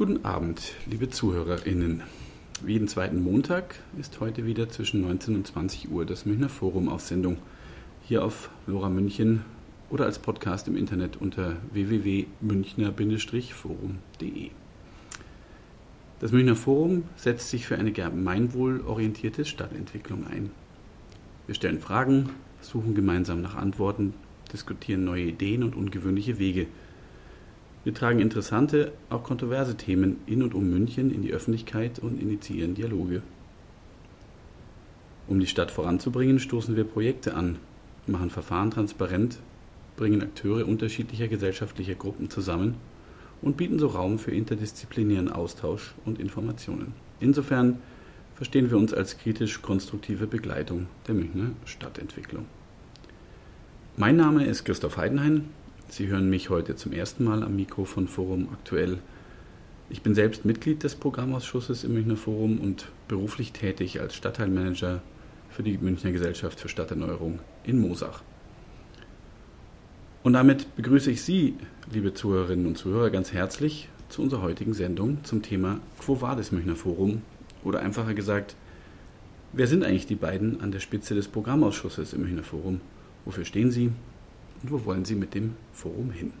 Guten Abend, liebe ZuhörerInnen. Wie jeden zweiten Montag ist heute wieder zwischen 19 und 20 Uhr das Münchner Forum auf Sendung. Hier auf Lora München oder als Podcast im Internet unter www.münchner-forum.de. Das Münchner Forum setzt sich für eine gemeinwohlorientierte Stadtentwicklung ein. Wir stellen Fragen, suchen gemeinsam nach Antworten, diskutieren neue Ideen und ungewöhnliche Wege. Wir tragen interessante, auch kontroverse Themen in und um München in die Öffentlichkeit und initiieren Dialoge. Um die Stadt voranzubringen, stoßen wir Projekte an, machen Verfahren transparent, bringen Akteure unterschiedlicher gesellschaftlicher Gruppen zusammen und bieten so Raum für interdisziplinären Austausch und Informationen. Insofern verstehen wir uns als kritisch-konstruktive Begleitung der Münchner Stadtentwicklung. Mein Name ist Christoph Heidenhain. Sie hören mich heute zum ersten Mal am Mikro von Forum Aktuell. Ich bin selbst Mitglied des Programmausschusses im Münchner Forum und beruflich tätig als Stadtteilmanager für die Münchner Gesellschaft für Stadterneuerung in Mosach. Und damit begrüße ich Sie, liebe Zuhörerinnen und Zuhörer, ganz herzlich zu unserer heutigen Sendung zum Thema Quo Vadis Münchner Forum oder einfacher gesagt, wer sind eigentlich die beiden an der Spitze des Programmausschusses im Münchner Forum? Wofür stehen sie und wo wollen sie mit dem Forum hin?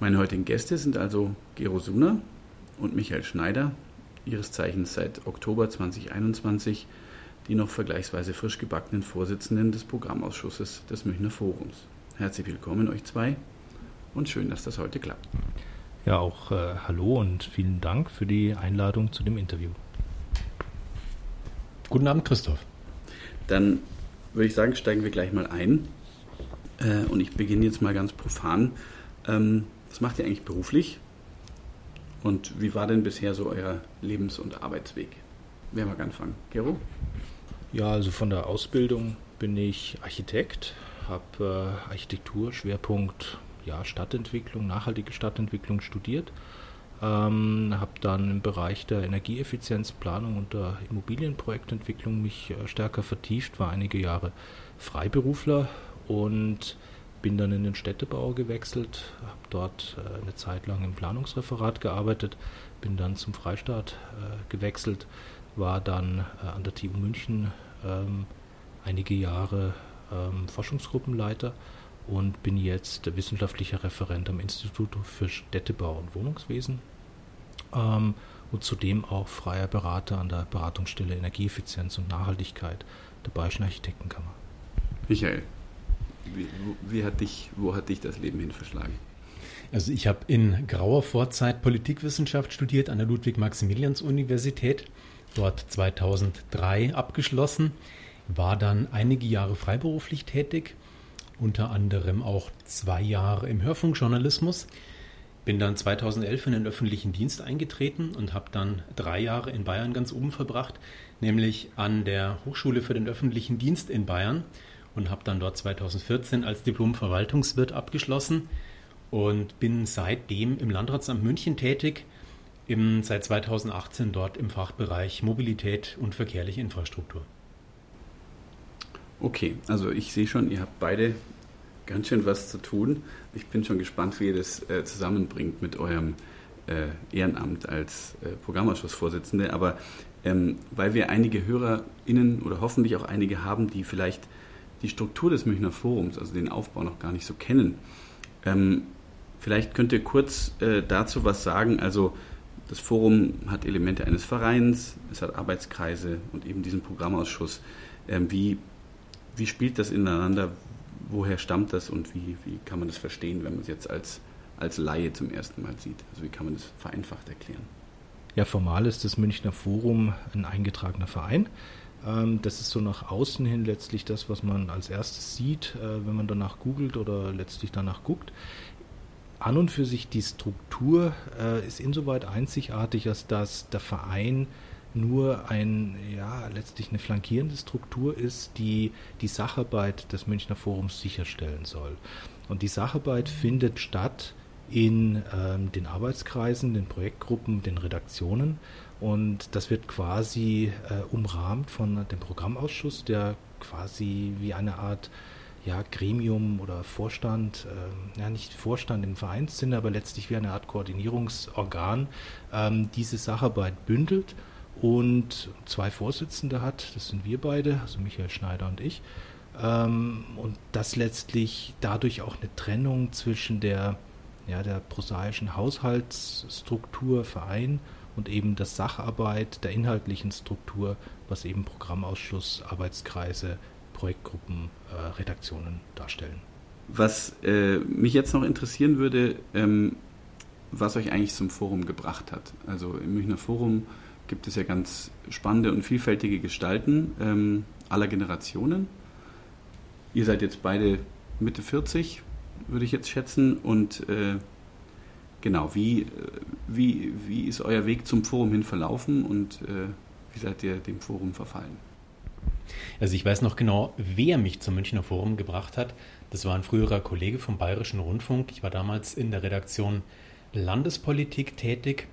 Meine heutigen Gäste sind also Gero Suna und Michael Schneider, ihres Zeichens seit Oktober 2021 die noch vergleichsweise frisch gebackenen Vorsitzenden des Programmausschusses des Münchner Forums. Herzlich willkommen euch zwei und schön, dass das heute klappt. Ja, auch äh, hallo und vielen Dank für die Einladung zu dem Interview. Guten Abend, Christoph. Dann würde ich sagen, steigen wir gleich mal ein. Äh, und ich beginne jetzt mal ganz profan. Ähm, was macht ihr eigentlich beruflich? Und wie war denn bisher so euer Lebens- und Arbeitsweg? Wer mag anfangen? Gero? Ja, also von der Ausbildung bin ich Architekt, habe äh, Architektur, Schwerpunkt ja, Stadtentwicklung, nachhaltige Stadtentwicklung studiert. Ähm, habe dann im Bereich der Energieeffizienzplanung und der Immobilienprojektentwicklung mich äh, stärker vertieft, war einige Jahre Freiberufler und bin dann in den Städtebau gewechselt, habe dort äh, eine Zeit lang im Planungsreferat gearbeitet, bin dann zum Freistaat äh, gewechselt, war dann äh, an der TU München ähm, einige Jahre ähm, Forschungsgruppenleiter und bin jetzt wissenschaftlicher Referent am Institut für Städtebau und Wohnungswesen ähm, und zudem auch freier Berater an der Beratungsstelle Energieeffizienz und Nachhaltigkeit der Bayerischen Architektenkammer. Michael, wie, wie hat dich, wo hat dich das Leben hin verschlagen? Also ich habe in grauer Vorzeit Politikwissenschaft studiert an der Ludwig-Maximilians-Universität, dort 2003 abgeschlossen war dann einige Jahre freiberuflich tätig, unter anderem auch zwei Jahre im Hörfunkjournalismus. Bin dann 2011 in den öffentlichen Dienst eingetreten und habe dann drei Jahre in Bayern ganz oben verbracht, nämlich an der Hochschule für den öffentlichen Dienst in Bayern und habe dann dort 2014 als Diplom-Verwaltungswirt abgeschlossen und bin seitdem im Landratsamt München tätig, im, seit 2018 dort im Fachbereich Mobilität und verkehrliche Infrastruktur. Okay, also ich sehe schon, ihr habt beide ganz schön was zu tun. Ich bin schon gespannt, wie ihr das äh, zusammenbringt mit eurem äh, Ehrenamt als äh, Programmausschussvorsitzende. Aber ähm, weil wir einige HörerInnen oder hoffentlich auch einige haben, die vielleicht die Struktur des Münchner Forums, also den Aufbau noch gar nicht so kennen, ähm, vielleicht könnt ihr kurz äh, dazu was sagen. Also das Forum hat Elemente eines Vereins, es hat Arbeitskreise und eben diesen Programmausschuss. Ähm, wie wie spielt das ineinander? Woher stammt das und wie, wie kann man das verstehen, wenn man es jetzt als, als Laie zum ersten Mal sieht? Also wie kann man das vereinfacht erklären? Ja, formal ist das Münchner Forum ein eingetragener Verein. Ähm, das ist so nach außen hin letztlich das, was man als erstes sieht, äh, wenn man danach googelt oder letztlich danach guckt. An und für sich die Struktur äh, ist insoweit einzigartig, als dass der Verein nur ein, ja, letztlich eine flankierende Struktur ist, die die Sacharbeit des Münchner Forums sicherstellen soll. Und die Sacharbeit findet statt in ähm, den Arbeitskreisen, den Projektgruppen, den Redaktionen. Und das wird quasi äh, umrahmt von dem Programmausschuss, der quasi wie eine Art ja, Gremium oder Vorstand, äh, ja nicht Vorstand im Vereinssinne, aber letztlich wie eine Art Koordinierungsorgan ähm, diese Sacharbeit bündelt und zwei Vorsitzende hat, das sind wir beide, also Michael Schneider und ich, ähm, und das letztlich dadurch auch eine Trennung zwischen der, ja, der prosaischen Haushaltsstruktur, Verein und eben der Sacharbeit, der inhaltlichen Struktur, was eben Programmausschuss, Arbeitskreise, Projektgruppen, äh, Redaktionen darstellen. Was äh, mich jetzt noch interessieren würde, ähm, was euch eigentlich zum Forum gebracht hat. Also im Münchner Forum gibt es ja ganz spannende und vielfältige Gestalten ähm, aller Generationen. Ihr seid jetzt beide Mitte 40, würde ich jetzt schätzen. Und äh, genau, wie, äh, wie, wie ist euer Weg zum Forum hin verlaufen und äh, wie seid ihr dem Forum verfallen? Also ich weiß noch genau, wer mich zum Münchner Forum gebracht hat. Das war ein früherer Kollege vom Bayerischen Rundfunk. Ich war damals in der Redaktion Landespolitik tätig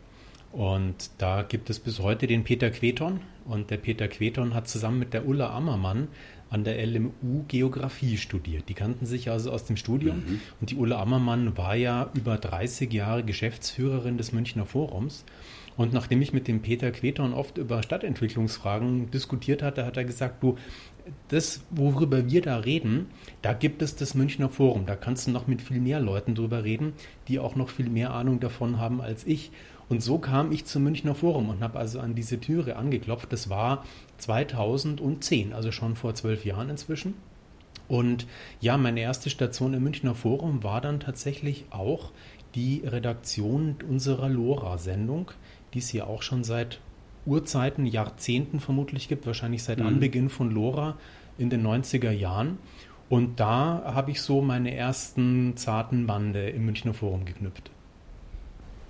und da gibt es bis heute den Peter Queton. Und der Peter Queton hat zusammen mit der Ulla Ammermann an der LMU Geografie studiert. Die kannten sich also aus dem Studium. Mhm. Und die Ulla Ammermann war ja über 30 Jahre Geschäftsführerin des Münchner Forums. Und nachdem ich mit dem Peter Queton oft über Stadtentwicklungsfragen diskutiert hatte, hat er gesagt, du, das, worüber wir da reden, da gibt es das Münchner Forum. Da kannst du noch mit viel mehr Leuten drüber reden, die auch noch viel mehr Ahnung davon haben als ich. Und so kam ich zum Münchner Forum und habe also an diese Türe angeklopft. Das war 2010, also schon vor zwölf Jahren inzwischen. Und ja, meine erste Station im Münchner Forum war dann tatsächlich auch die Redaktion unserer LoRa-Sendung, die es hier auch schon seit Urzeiten, Jahrzehnten vermutlich gibt, wahrscheinlich seit mhm. Anbeginn von LoRa in den 90er Jahren. Und da habe ich so meine ersten zarten Bande im Münchner Forum geknüpft.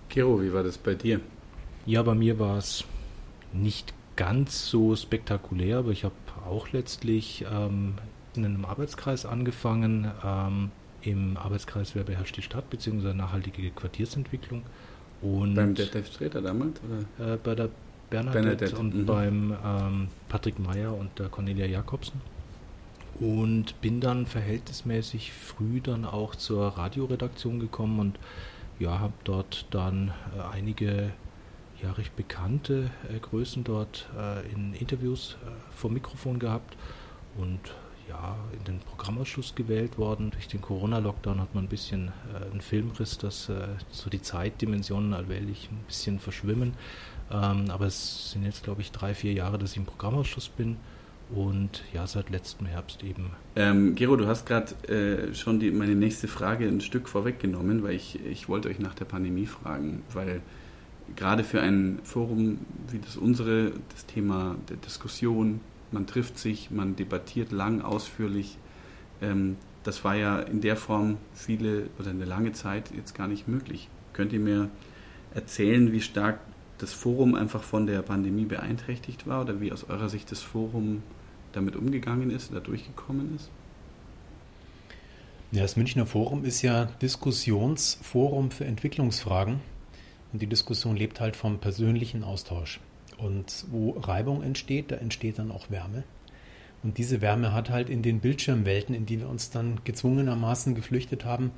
Gero, wie war das bei dir? Ja, bei mir war es nicht ganz so spektakulär, aber ich habe auch letztlich ähm, in einem Arbeitskreis angefangen. Ähm, Im Arbeitskreis Wer beherrscht die Stadt bzw. nachhaltige Quartiersentwicklung. Und beim Detlef Streter damals? Oder? Äh, bei der Bernadette, Bernadette. und mhm. beim ähm, Patrick Meyer und der Cornelia Jakobsen. Und bin dann verhältnismäßig früh dann auch zur Radioredaktion gekommen und ja, habe dort dann äh, einige ja, recht bekannte äh, Größen dort äh, in Interviews äh, vor Mikrofon gehabt und ja, in den Programmausschuss gewählt worden. Durch den Corona-Lockdown hat man ein bisschen äh, einen Filmriss, dass äh, so die Zeitdimensionen allmählich ein bisschen verschwimmen. Ähm, aber es sind jetzt, glaube ich, drei, vier Jahre, dass ich im Programmausschuss bin und ja, seit letztem Herbst eben. Ähm, Gero, du hast gerade äh, schon die, meine nächste Frage ein Stück vorweggenommen, weil ich, ich wollte euch nach der Pandemie fragen, weil gerade für ein Forum wie das unsere, das Thema der Diskussion, man trifft sich, man debattiert lang, ausführlich, ähm, das war ja in der Form viele oder eine lange Zeit jetzt gar nicht möglich. Könnt ihr mir erzählen, wie stark das Forum einfach von der Pandemie beeinträchtigt war oder wie aus eurer Sicht das Forum damit umgegangen ist oder durchgekommen ist? Ja, das Münchner Forum ist ja Diskussionsforum für Entwicklungsfragen und die Diskussion lebt halt vom persönlichen Austausch. Und wo Reibung entsteht, da entsteht dann auch Wärme. Und diese Wärme hat halt in den Bildschirmwelten, in die wir uns dann gezwungenermaßen geflüchtet haben,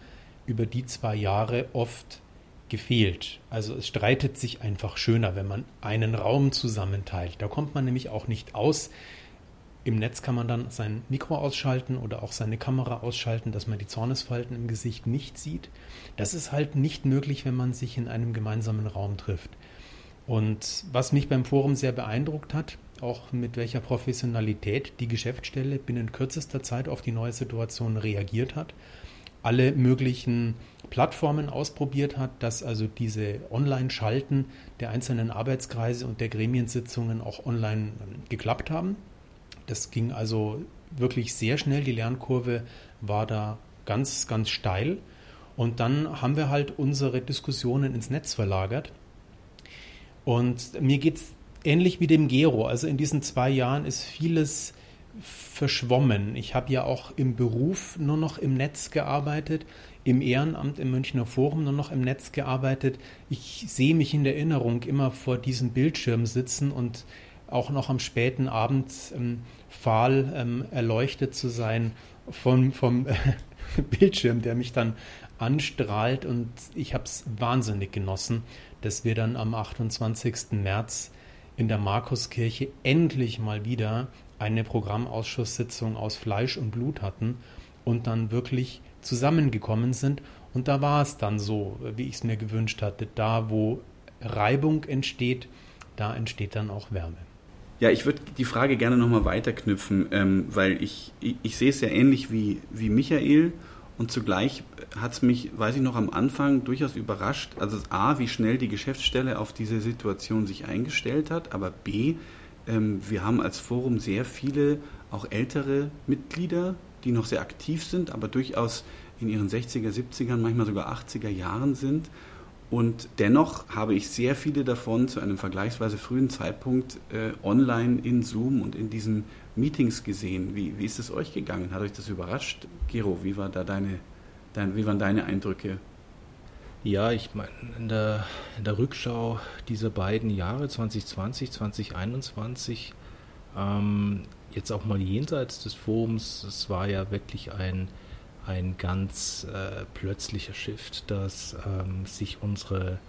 über die zwei Jahre oft gefehlt. Also es streitet sich einfach schöner, wenn man einen Raum zusammenteilt. Da kommt man nämlich auch nicht aus. Im Netz kann man dann sein Mikro ausschalten oder auch seine Kamera ausschalten, dass man die Zornesfalten im Gesicht nicht sieht. Das ist halt nicht möglich, wenn man sich in einem gemeinsamen Raum trifft. Und was mich beim Forum sehr beeindruckt hat, auch mit welcher Professionalität die Geschäftsstelle binnen kürzester Zeit auf die neue Situation reagiert hat alle möglichen Plattformen ausprobiert hat, dass also diese Online-Schalten der einzelnen Arbeitskreise und der Gremiensitzungen auch online geklappt haben. Das ging also wirklich sehr schnell. Die Lernkurve war da ganz, ganz steil. Und dann haben wir halt unsere Diskussionen ins Netz verlagert. Und mir geht es ähnlich wie dem Gero. Also in diesen zwei Jahren ist vieles verschwommen. Ich habe ja auch im Beruf nur noch im Netz gearbeitet, im Ehrenamt im Münchner Forum nur noch im Netz gearbeitet. Ich sehe mich in der Erinnerung immer vor diesem Bildschirm sitzen und auch noch am späten Abend ähm, fahl ähm, erleuchtet zu sein vom, vom Bildschirm, der mich dann anstrahlt und ich habe es wahnsinnig genossen, dass wir dann am 28. März in der Markuskirche endlich mal wieder eine Programmausschusssitzung aus Fleisch und Blut hatten und dann wirklich zusammengekommen sind. Und da war es dann so, wie ich es mir gewünscht hatte. Da, wo Reibung entsteht, da entsteht dann auch Wärme. Ja, ich würde die Frage gerne nochmal weiterknüpfen, ähm, weil ich, ich, ich, sehe es ja ähnlich wie, wie Michael und zugleich hat es mich, weiß ich noch, am Anfang durchaus überrascht, also A, wie schnell die Geschäftsstelle auf diese Situation sich eingestellt hat, aber B, ähm, wir haben als Forum sehr viele auch ältere Mitglieder, die noch sehr aktiv sind, aber durchaus in ihren 60er, 70er, manchmal sogar 80er Jahren sind und dennoch habe ich sehr viele davon zu einem vergleichsweise frühen Zeitpunkt äh, online in Zoom und in diesen Meetings gesehen. Wie, wie ist es euch gegangen? Hat euch das überrascht? Gero, wie, war da deine, dein, wie waren deine Eindrücke? Ja, ich meine, in der, in der Rückschau dieser beiden Jahre, 2020, 2021, ähm, jetzt auch mal jenseits des Forums, es war ja wirklich ein ein ganz äh, plötzlicher Shift, dass ähm, sich unsere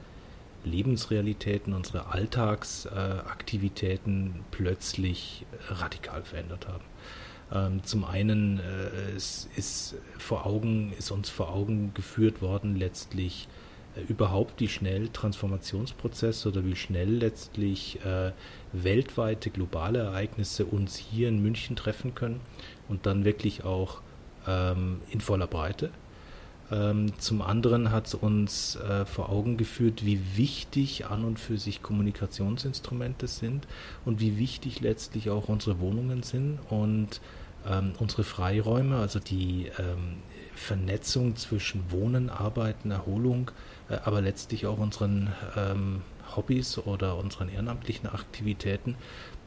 Lebensrealitäten, unsere Alltagsaktivitäten äh, plötzlich radikal verändert haben. Ähm, zum einen äh, es ist vor Augen, ist uns vor Augen geführt worden, letztlich äh, überhaupt die schnell Transformationsprozesse oder wie schnell letztlich äh, weltweite globale Ereignisse uns hier in München treffen können und dann wirklich auch ähm, in voller Breite. Ähm, zum anderen hat es uns äh, vor Augen geführt, wie wichtig an und für sich Kommunikationsinstrumente sind und wie wichtig letztlich auch unsere Wohnungen sind und ähm, unsere Freiräume, also die ähm, Vernetzung zwischen Wohnen, Arbeiten, Erholung, äh, aber letztlich auch unseren ähm, Hobbys oder unseren ehrenamtlichen Aktivitäten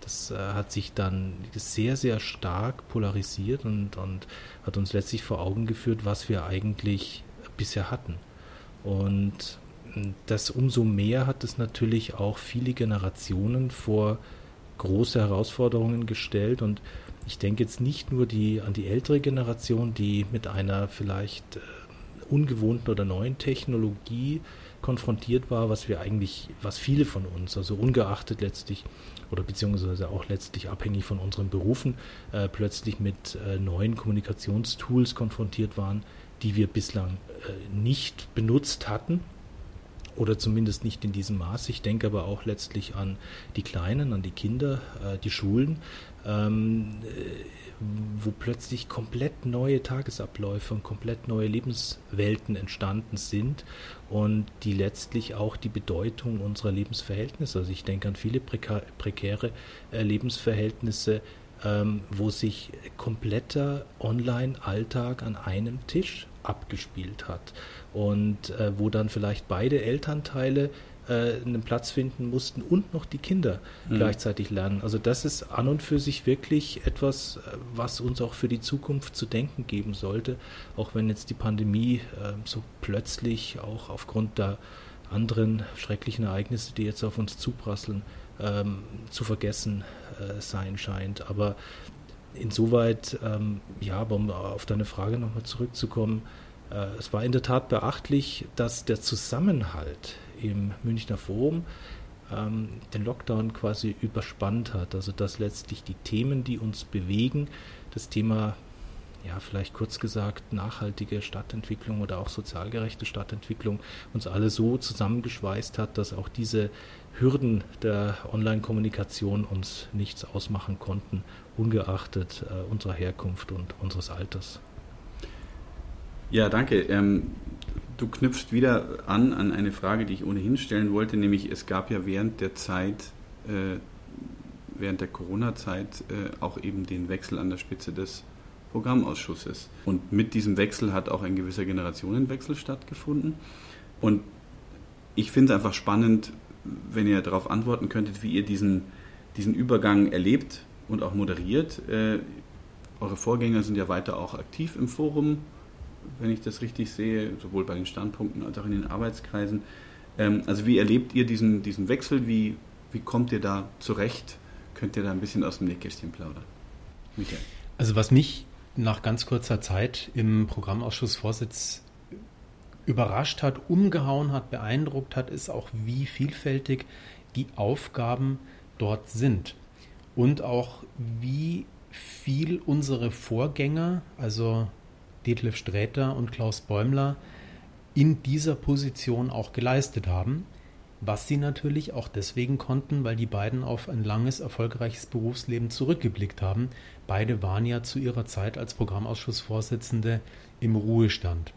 das äh, hat sich dann sehr, sehr stark polarisiert und, und hat uns letztlich vor Augen geführt, was wir eigentlich bisher hatten. Und das umso mehr hat es natürlich auch viele Generationen vor große Herausforderungen gestellt. Und ich denke jetzt nicht nur die, an die ältere Generation, die mit einer vielleicht äh, ungewohnten oder neuen Technologie konfrontiert war, was wir eigentlich, was viele von uns, also ungeachtet letztlich oder beziehungsweise auch letztlich abhängig von unseren Berufen, äh, plötzlich mit äh, neuen Kommunikationstools konfrontiert waren, die wir bislang äh, nicht benutzt hatten oder zumindest nicht in diesem Maß. Ich denke aber auch letztlich an die Kleinen, an die Kinder, äh, die Schulen. Ähm, äh, wo plötzlich komplett neue Tagesabläufe und komplett neue Lebenswelten entstanden sind und die letztlich auch die Bedeutung unserer Lebensverhältnisse, also ich denke an viele prekäre äh, Lebensverhältnisse, ähm, wo sich kompletter Online-Alltag an einem Tisch abgespielt hat und äh, wo dann vielleicht beide Elternteile äh, einen Platz finden mussten und noch die Kinder mhm. gleichzeitig lernen. Also das ist an und für sich wirklich etwas, äh, was uns auch für die Zukunft zu denken geben sollte, auch wenn jetzt die Pandemie äh, so plötzlich auch aufgrund der anderen schrecklichen Ereignisse, die jetzt auf uns zuprasseln, ähm, zu vergessen äh, sein scheint. Aber insoweit, ähm, ja, um auf deine Frage nochmal zurückzukommen, äh, es war in der Tat beachtlich, dass der Zusammenhalt im Münchner Forum ähm, den Lockdown quasi überspannt hat. Also dass letztlich die Themen, die uns bewegen, das Thema, ja, vielleicht kurz gesagt, nachhaltige Stadtentwicklung oder auch sozial gerechte Stadtentwicklung uns alle so zusammengeschweißt hat, dass auch diese Hürden der Online-Kommunikation uns nichts ausmachen konnten, ungeachtet äh, unserer Herkunft und unseres Alters. Ja, danke. Ähm, du knüpfst wieder an an eine Frage, die ich ohnehin stellen wollte, nämlich es gab ja während der Zeit, äh, während der Corona-Zeit äh, auch eben den Wechsel an der Spitze des Programmausschusses. Und mit diesem Wechsel hat auch ein gewisser Generationenwechsel stattgefunden. Und ich finde es einfach spannend, wenn ihr darauf antworten könntet, wie ihr diesen, diesen Übergang erlebt und auch moderiert. Äh, eure Vorgänger sind ja weiter auch aktiv im Forum wenn ich das richtig sehe, sowohl bei den Standpunkten als auch in den Arbeitskreisen. Ähm, also wie erlebt ihr diesen, diesen Wechsel? Wie, wie kommt ihr da zurecht? Könnt ihr da ein bisschen aus dem Nähkästchen plaudern? Michael. Also was mich nach ganz kurzer Zeit im Programmausschussvorsitz überrascht hat, umgehauen hat, beeindruckt hat, ist auch, wie vielfältig die Aufgaben dort sind und auch wie viel unsere Vorgänger, also Detlef Sträter und Klaus Bäumler, in dieser Position auch geleistet haben, was sie natürlich auch deswegen konnten, weil die beiden auf ein langes, erfolgreiches Berufsleben zurückgeblickt haben. Beide waren ja zu ihrer Zeit als Programmausschussvorsitzende im Ruhestand.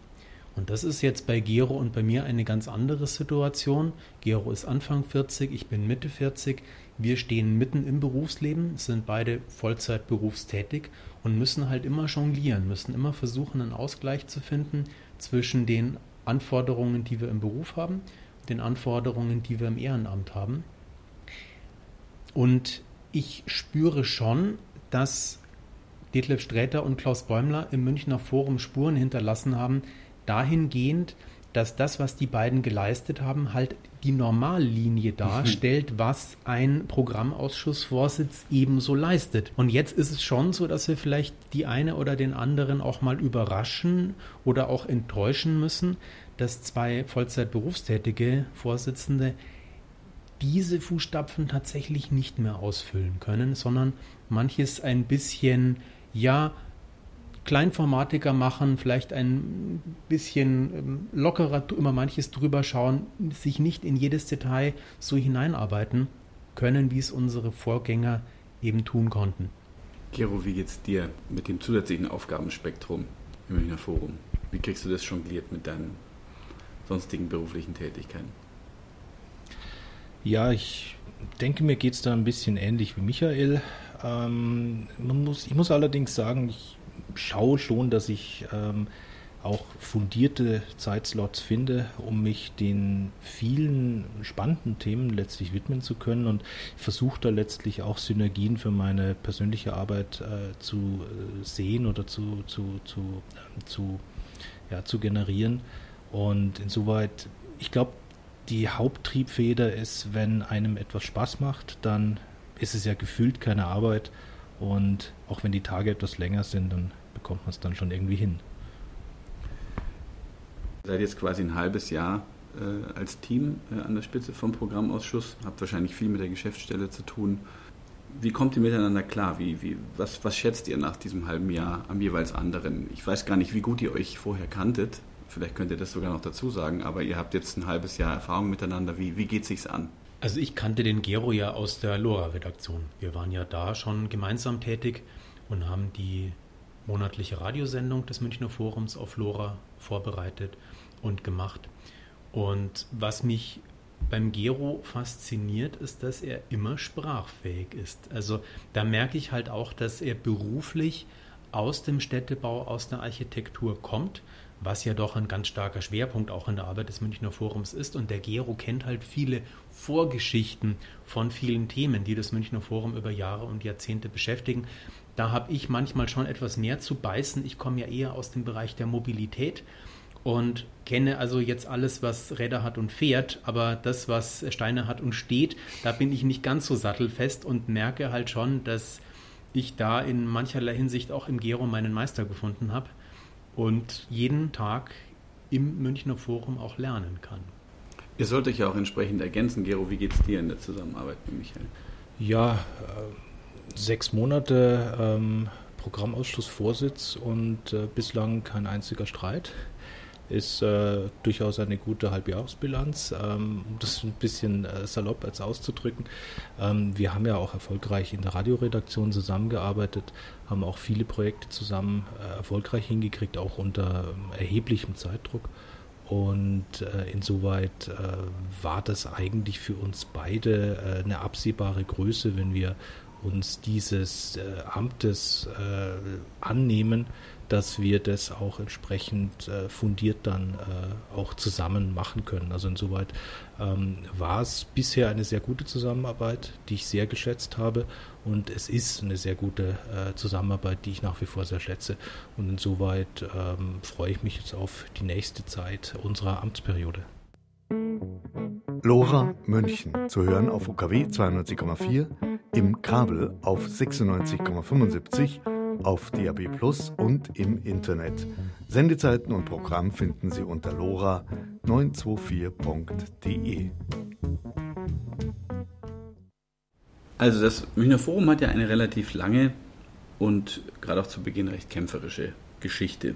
Und das ist jetzt bei Gero und bei mir eine ganz andere Situation. Gero ist Anfang 40, ich bin Mitte 40. Wir stehen mitten im Berufsleben, sind beide Vollzeit berufstätig und müssen halt immer jonglieren, müssen immer versuchen, einen Ausgleich zu finden zwischen den Anforderungen, die wir im Beruf haben, den Anforderungen, die wir im Ehrenamt haben. Und ich spüre schon, dass Detlef Sträter und Klaus Bäumler im Münchner Forum Spuren hinterlassen haben, dahingehend, dass das, was die beiden geleistet haben, halt die Normallinie darstellt, mhm. was ein Programmausschussvorsitz ebenso leistet. Und jetzt ist es schon so, dass wir vielleicht die eine oder den anderen auch mal überraschen oder auch enttäuschen müssen, dass zwei Vollzeit-berufstätige Vorsitzende diese Fußstapfen tatsächlich nicht mehr ausfüllen können, sondern manches ein bisschen, ja, Kleinformatiker machen, vielleicht ein bisschen ähm, lockerer über manches drüber schauen, sich nicht in jedes Detail so hineinarbeiten können, wie es unsere Vorgänger eben tun konnten. Gero, wie geht's dir mit dem zusätzlichen Aufgabenspektrum im Münchner Forum? Wie kriegst du das jongliert mit deinen sonstigen beruflichen Tätigkeiten? Ja, ich denke, mir geht es da ein bisschen ähnlich wie Michael. Ähm, man muss, ich muss allerdings sagen, ich schaue schon, dass ich ähm, auch fundierte Zeitslots finde, um mich den vielen spannenden Themen letztlich widmen zu können und versuche da letztlich auch Synergien für meine persönliche Arbeit äh, zu äh, sehen oder zu, zu, zu, äh, zu, ja, zu generieren. Und insoweit, ich glaube, die Haupttriebfeder ist, wenn einem etwas Spaß macht, dann ist es ja gefühlt keine Arbeit. Und auch wenn die Tage etwas länger sind, dann bekommt man es dann schon irgendwie hin. Ihr seid jetzt quasi ein halbes Jahr äh, als Team äh, an der Spitze vom Programmausschuss, habt wahrscheinlich viel mit der Geschäftsstelle zu tun. Wie kommt ihr miteinander klar? Wie, wie, was, was schätzt ihr nach diesem halben Jahr am jeweils anderen? Ich weiß gar nicht, wie gut ihr euch vorher kanntet. Vielleicht könnt ihr das sogar noch dazu sagen, aber ihr habt jetzt ein halbes Jahr Erfahrung miteinander. Wie, wie geht es sich an? Also ich kannte den Gero ja aus der LoRa-Redaktion. Wir waren ja da schon gemeinsam tätig und haben die monatliche Radiosendung des Münchner Forums auf LoRa vorbereitet und gemacht. Und was mich beim Gero fasziniert, ist, dass er immer sprachfähig ist. Also da merke ich halt auch, dass er beruflich aus dem Städtebau, aus der Architektur kommt, was ja doch ein ganz starker Schwerpunkt auch in der Arbeit des Münchner Forums ist. Und der Gero kennt halt viele Vorgeschichten von vielen Themen, die das Münchner Forum über Jahre und Jahrzehnte beschäftigen. Da habe ich manchmal schon etwas mehr zu beißen. Ich komme ja eher aus dem Bereich der Mobilität und kenne also jetzt alles, was Räder hat und fährt, aber das, was Steine hat und steht, da bin ich nicht ganz so sattelfest und merke halt schon, dass ich da in mancherlei Hinsicht auch im Gero meinen Meister gefunden habe und jeden Tag im Münchner Forum auch lernen kann. Ihr sollt euch ja auch entsprechend ergänzen. Gero, wie geht es dir in der Zusammenarbeit mit Michael? Ja, äh sechs Monate ähm, Programmausschussvorsitz und äh, bislang kein einziger Streit. Ist äh, durchaus eine gute Halbjahresbilanz, ähm, um das ein bisschen äh, salopp als auszudrücken. Ähm, wir haben ja auch erfolgreich in der Radioredaktion zusammengearbeitet, haben auch viele Projekte zusammen äh, erfolgreich hingekriegt, auch unter ähm, erheblichem Zeitdruck. Und äh, insoweit äh, war das eigentlich für uns beide äh, eine absehbare Größe, wenn wir uns dieses Amtes annehmen, dass wir das auch entsprechend äh, fundiert dann äh, auch zusammen machen können. Also insoweit ähm, war es bisher eine sehr gute Zusammenarbeit, die ich sehr geschätzt habe und es ist eine sehr gute äh, Zusammenarbeit, die ich nach wie vor sehr schätze und insoweit ähm, freue ich mich jetzt auf die nächste Zeit unserer Amtsperiode. Lora München zu hören auf UKW 92,4 im Kabel auf 96,75 auf DAB Plus und im Internet. Sendezeiten und Programm finden Sie unter lora924.de. Also das Münchner Forum hat ja eine relativ lange und gerade auch zu Beginn recht kämpferische Geschichte.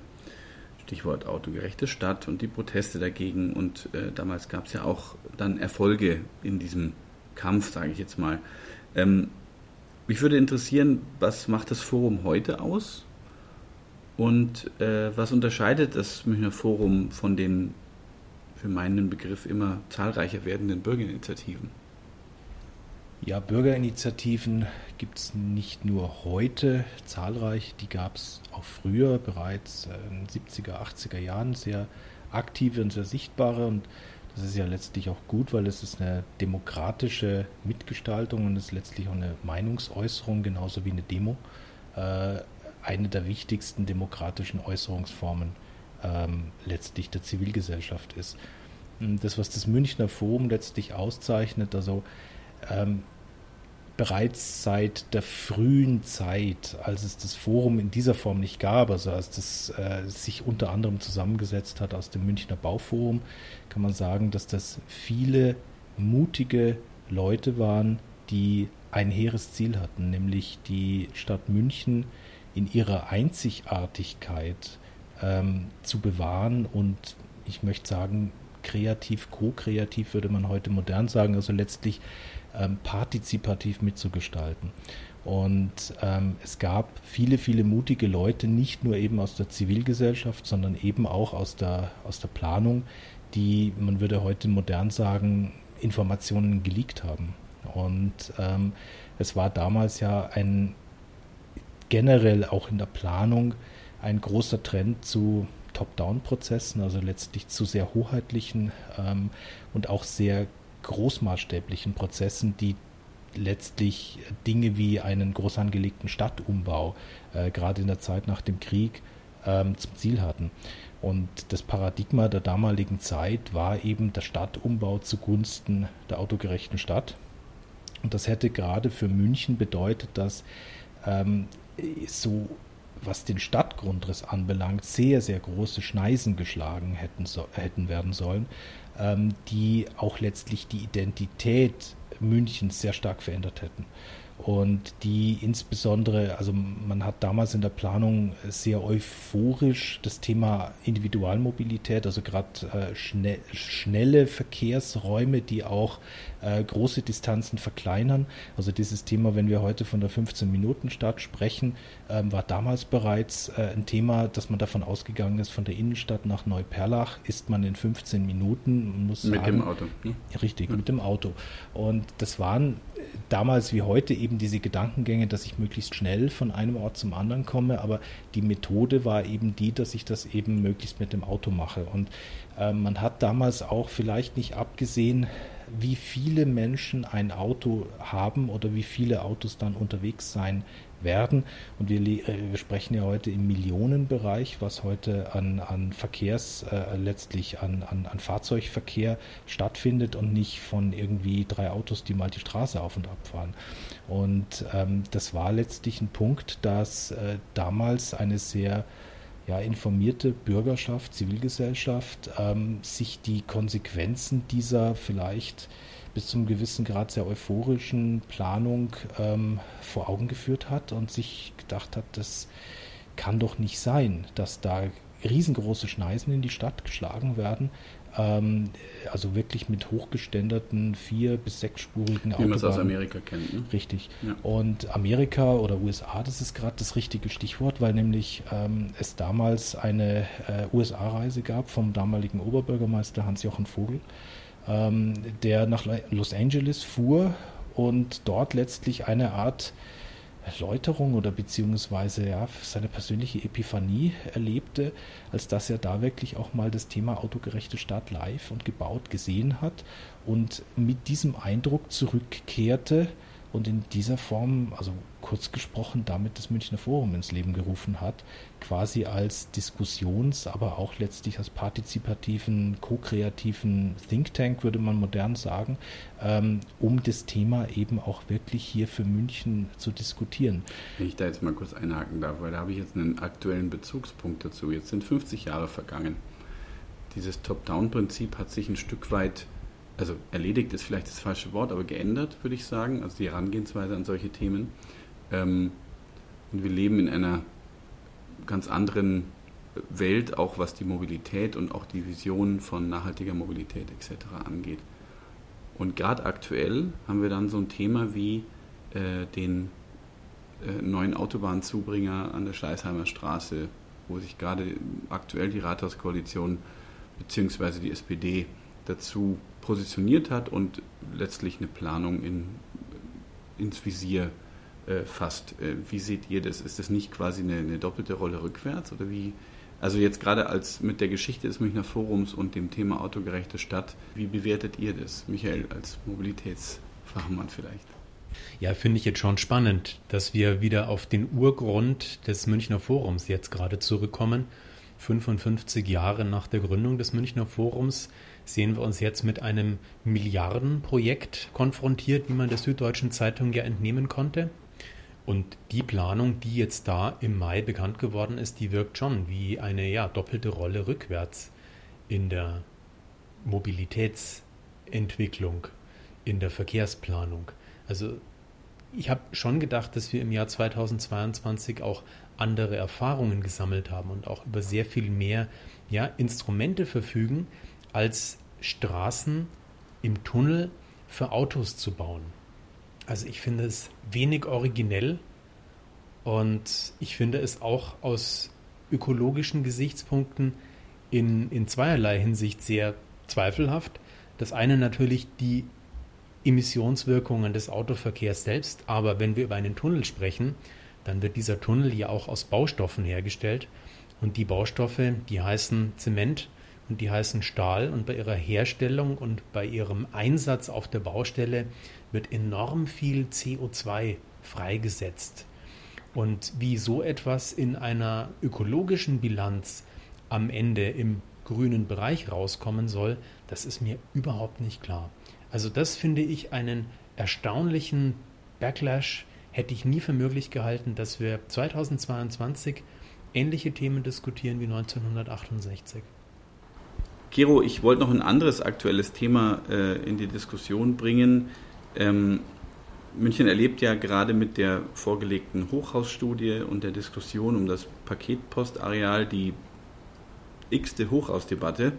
Stichwort autogerechte Stadt und die Proteste dagegen. Und äh, damals gab es ja auch dann Erfolge in diesem Kampf, sage ich jetzt mal. Ähm, mich würde interessieren, was macht das Forum heute aus? Und äh, was unterscheidet das Münchner Forum von den für meinen Begriff immer zahlreicher werdenden Bürgerinitiativen? Ja, Bürgerinitiativen gibt es nicht nur heute zahlreich, die gab es auch früher, bereits in den 70er, 80er Jahren, sehr aktive und sehr sichtbare. Und das ist ja letztlich auch gut, weil es ist eine demokratische Mitgestaltung und es ist letztlich auch eine Meinungsäußerung, genauso wie eine Demo. Äh, eine der wichtigsten demokratischen Äußerungsformen ähm, letztlich der Zivilgesellschaft ist. Das, was das Münchner Forum letztlich auszeichnet, also ähm, bereits seit der frühen Zeit, als es das Forum in dieser Form nicht gab, also als das äh, sich unter anderem zusammengesetzt hat aus dem Münchner Bauforum, kann man sagen, dass das viele mutige Leute waren, die ein hehres Ziel hatten, nämlich die Stadt München in ihrer Einzigartigkeit ähm, zu bewahren. Und ich möchte sagen, kreativ, co-kreativ würde man heute modern sagen, also letztlich ähm, partizipativ mitzugestalten. Und ähm, es gab viele, viele mutige Leute, nicht nur eben aus der Zivilgesellschaft, sondern eben auch aus der, aus der Planung, die, man würde heute modern sagen, Informationen geleakt haben. Und ähm, es war damals ja ein generell auch in der Planung ein großer Trend zu Top-Down-Prozessen, also letztlich zu sehr hoheitlichen ähm, und auch sehr großmaßstäblichen Prozessen, die letztlich Dinge wie einen groß angelegten Stadtumbau, äh, gerade in der Zeit nach dem Krieg, ähm, zum Ziel hatten. Und das Paradigma der damaligen Zeit war eben der Stadtumbau zugunsten der autogerechten Stadt. Und das hätte gerade für München bedeutet, dass ähm, so was den Stadtgrundriss anbelangt, sehr, sehr große Schneisen geschlagen hätten, so, hätten werden sollen ähm, die auch letztlich die Identität Münchens sehr stark verändert hätten und die insbesondere, also man hat damals in der Planung sehr euphorisch das Thema Individualmobilität, also gerade äh, schnell, schnelle Verkehrsräume, die auch äh, große Distanzen verkleinern. Also dieses Thema, wenn wir heute von der 15-Minuten-Stadt sprechen, äh, war damals bereits äh, ein Thema, dass man davon ausgegangen ist, von der Innenstadt nach Neuperlach ist man in 15 Minuten. Muss mit sagen, dem Auto. Ne? Richtig, ja. mit dem Auto. Und das waren damals wie heute eben diese Gedankengänge, dass ich möglichst schnell von einem Ort zum anderen komme, aber die Methode war eben die, dass ich das eben möglichst mit dem Auto mache. Und äh, man hat damals auch vielleicht nicht abgesehen, wie viele Menschen ein Auto haben oder wie viele Autos dann unterwegs sein werden. Und wir, äh, wir sprechen ja heute im Millionenbereich, was heute an, an Verkehrs, äh, letztlich an, an, an Fahrzeugverkehr stattfindet und nicht von irgendwie drei Autos, die mal die Straße auf und ab fahren. Und ähm, das war letztlich ein Punkt, dass äh, damals eine sehr ja, informierte Bürgerschaft, Zivilgesellschaft ähm, sich die Konsequenzen dieser vielleicht bis zum gewissen Grad sehr euphorischen Planung ähm, vor Augen geführt hat und sich gedacht hat, das kann doch nicht sein, dass da riesengroße Schneisen in die Stadt geschlagen werden. Ähm, also wirklich mit hochgeständerten vier- bis sechsspurigen Autobahnen. Wie man es aus Amerika kennt. Ne? Richtig. Ja. Und Amerika oder USA, das ist gerade das richtige Stichwort, weil nämlich ähm, es damals eine äh, USA-Reise gab vom damaligen Oberbürgermeister Hans-Jochen Vogel ähm, der nach Los Angeles fuhr und dort letztlich eine Art Erläuterung oder beziehungsweise ja, seine persönliche Epiphanie erlebte, als dass er da wirklich auch mal das Thema autogerechte Stadt live und gebaut gesehen hat und mit diesem Eindruck zurückkehrte und in dieser Form, also kurz gesprochen, damit das Münchner Forum ins Leben gerufen hat, quasi als Diskussions-, aber auch letztlich als partizipativen, ko-kreativen Think Tank, würde man modern sagen, ähm, um das Thema eben auch wirklich hier für München zu diskutieren. Wenn ich da jetzt mal kurz einhaken darf, weil da habe ich jetzt einen aktuellen Bezugspunkt dazu. Jetzt sind 50 Jahre vergangen. Dieses Top-Down-Prinzip hat sich ein Stück weit also erledigt ist vielleicht das falsche Wort, aber geändert, würde ich sagen, also die Herangehensweise an solche Themen. Ähm, und wir leben in einer ganz anderen Welt, auch was die Mobilität und auch die Vision von nachhaltiger Mobilität etc. angeht. Und gerade aktuell haben wir dann so ein Thema wie äh, den äh, neuen Autobahnzubringer an der Schleißheimer Straße, wo sich gerade aktuell die Rathauskoalition bzw. die SPD dazu positioniert hat und letztlich eine Planung in, ins Visier äh, fasst. Äh, wie seht ihr das? Ist das nicht quasi eine, eine, doppelte Rolle rückwärts oder wie? Also jetzt gerade als mit der Geschichte des Münchner Forums und dem Thema autogerechte Stadt, wie bewertet ihr das, Michael, als Mobilitätsfachmann vielleicht? Ja, finde ich jetzt schon spannend, dass wir wieder auf den Urgrund des Münchner Forums jetzt gerade zurückkommen. 55 Jahre nach der Gründung des Münchner Forums sehen wir uns jetzt mit einem Milliardenprojekt konfrontiert, wie man der Süddeutschen Zeitung ja entnehmen konnte. Und die Planung, die jetzt da im Mai bekannt geworden ist, die wirkt schon wie eine ja, doppelte Rolle rückwärts in der Mobilitätsentwicklung, in der Verkehrsplanung. Also ich habe schon gedacht, dass wir im Jahr 2022 auch andere Erfahrungen gesammelt haben und auch über sehr viel mehr ja, Instrumente verfügen, als Straßen im Tunnel für Autos zu bauen. Also ich finde es wenig originell und ich finde es auch aus ökologischen Gesichtspunkten in, in zweierlei Hinsicht sehr zweifelhaft. Das eine natürlich die Emissionswirkungen des Autoverkehrs selbst, aber wenn wir über einen Tunnel sprechen, dann wird dieser Tunnel ja auch aus Baustoffen hergestellt und die Baustoffe, die heißen Zement, und die heißen Stahl und bei ihrer Herstellung und bei ihrem Einsatz auf der Baustelle wird enorm viel CO2 freigesetzt. Und wie so etwas in einer ökologischen Bilanz am Ende im grünen Bereich rauskommen soll, das ist mir überhaupt nicht klar. Also das finde ich einen erstaunlichen Backlash, hätte ich nie für möglich gehalten, dass wir 2022 ähnliche Themen diskutieren wie 1968. Gero, ich wollte noch ein anderes aktuelles Thema äh, in die Diskussion bringen. Ähm, München erlebt ja gerade mit der vorgelegten Hochhausstudie und der Diskussion um das Paketpostareal die x-te Hochhausdebatte.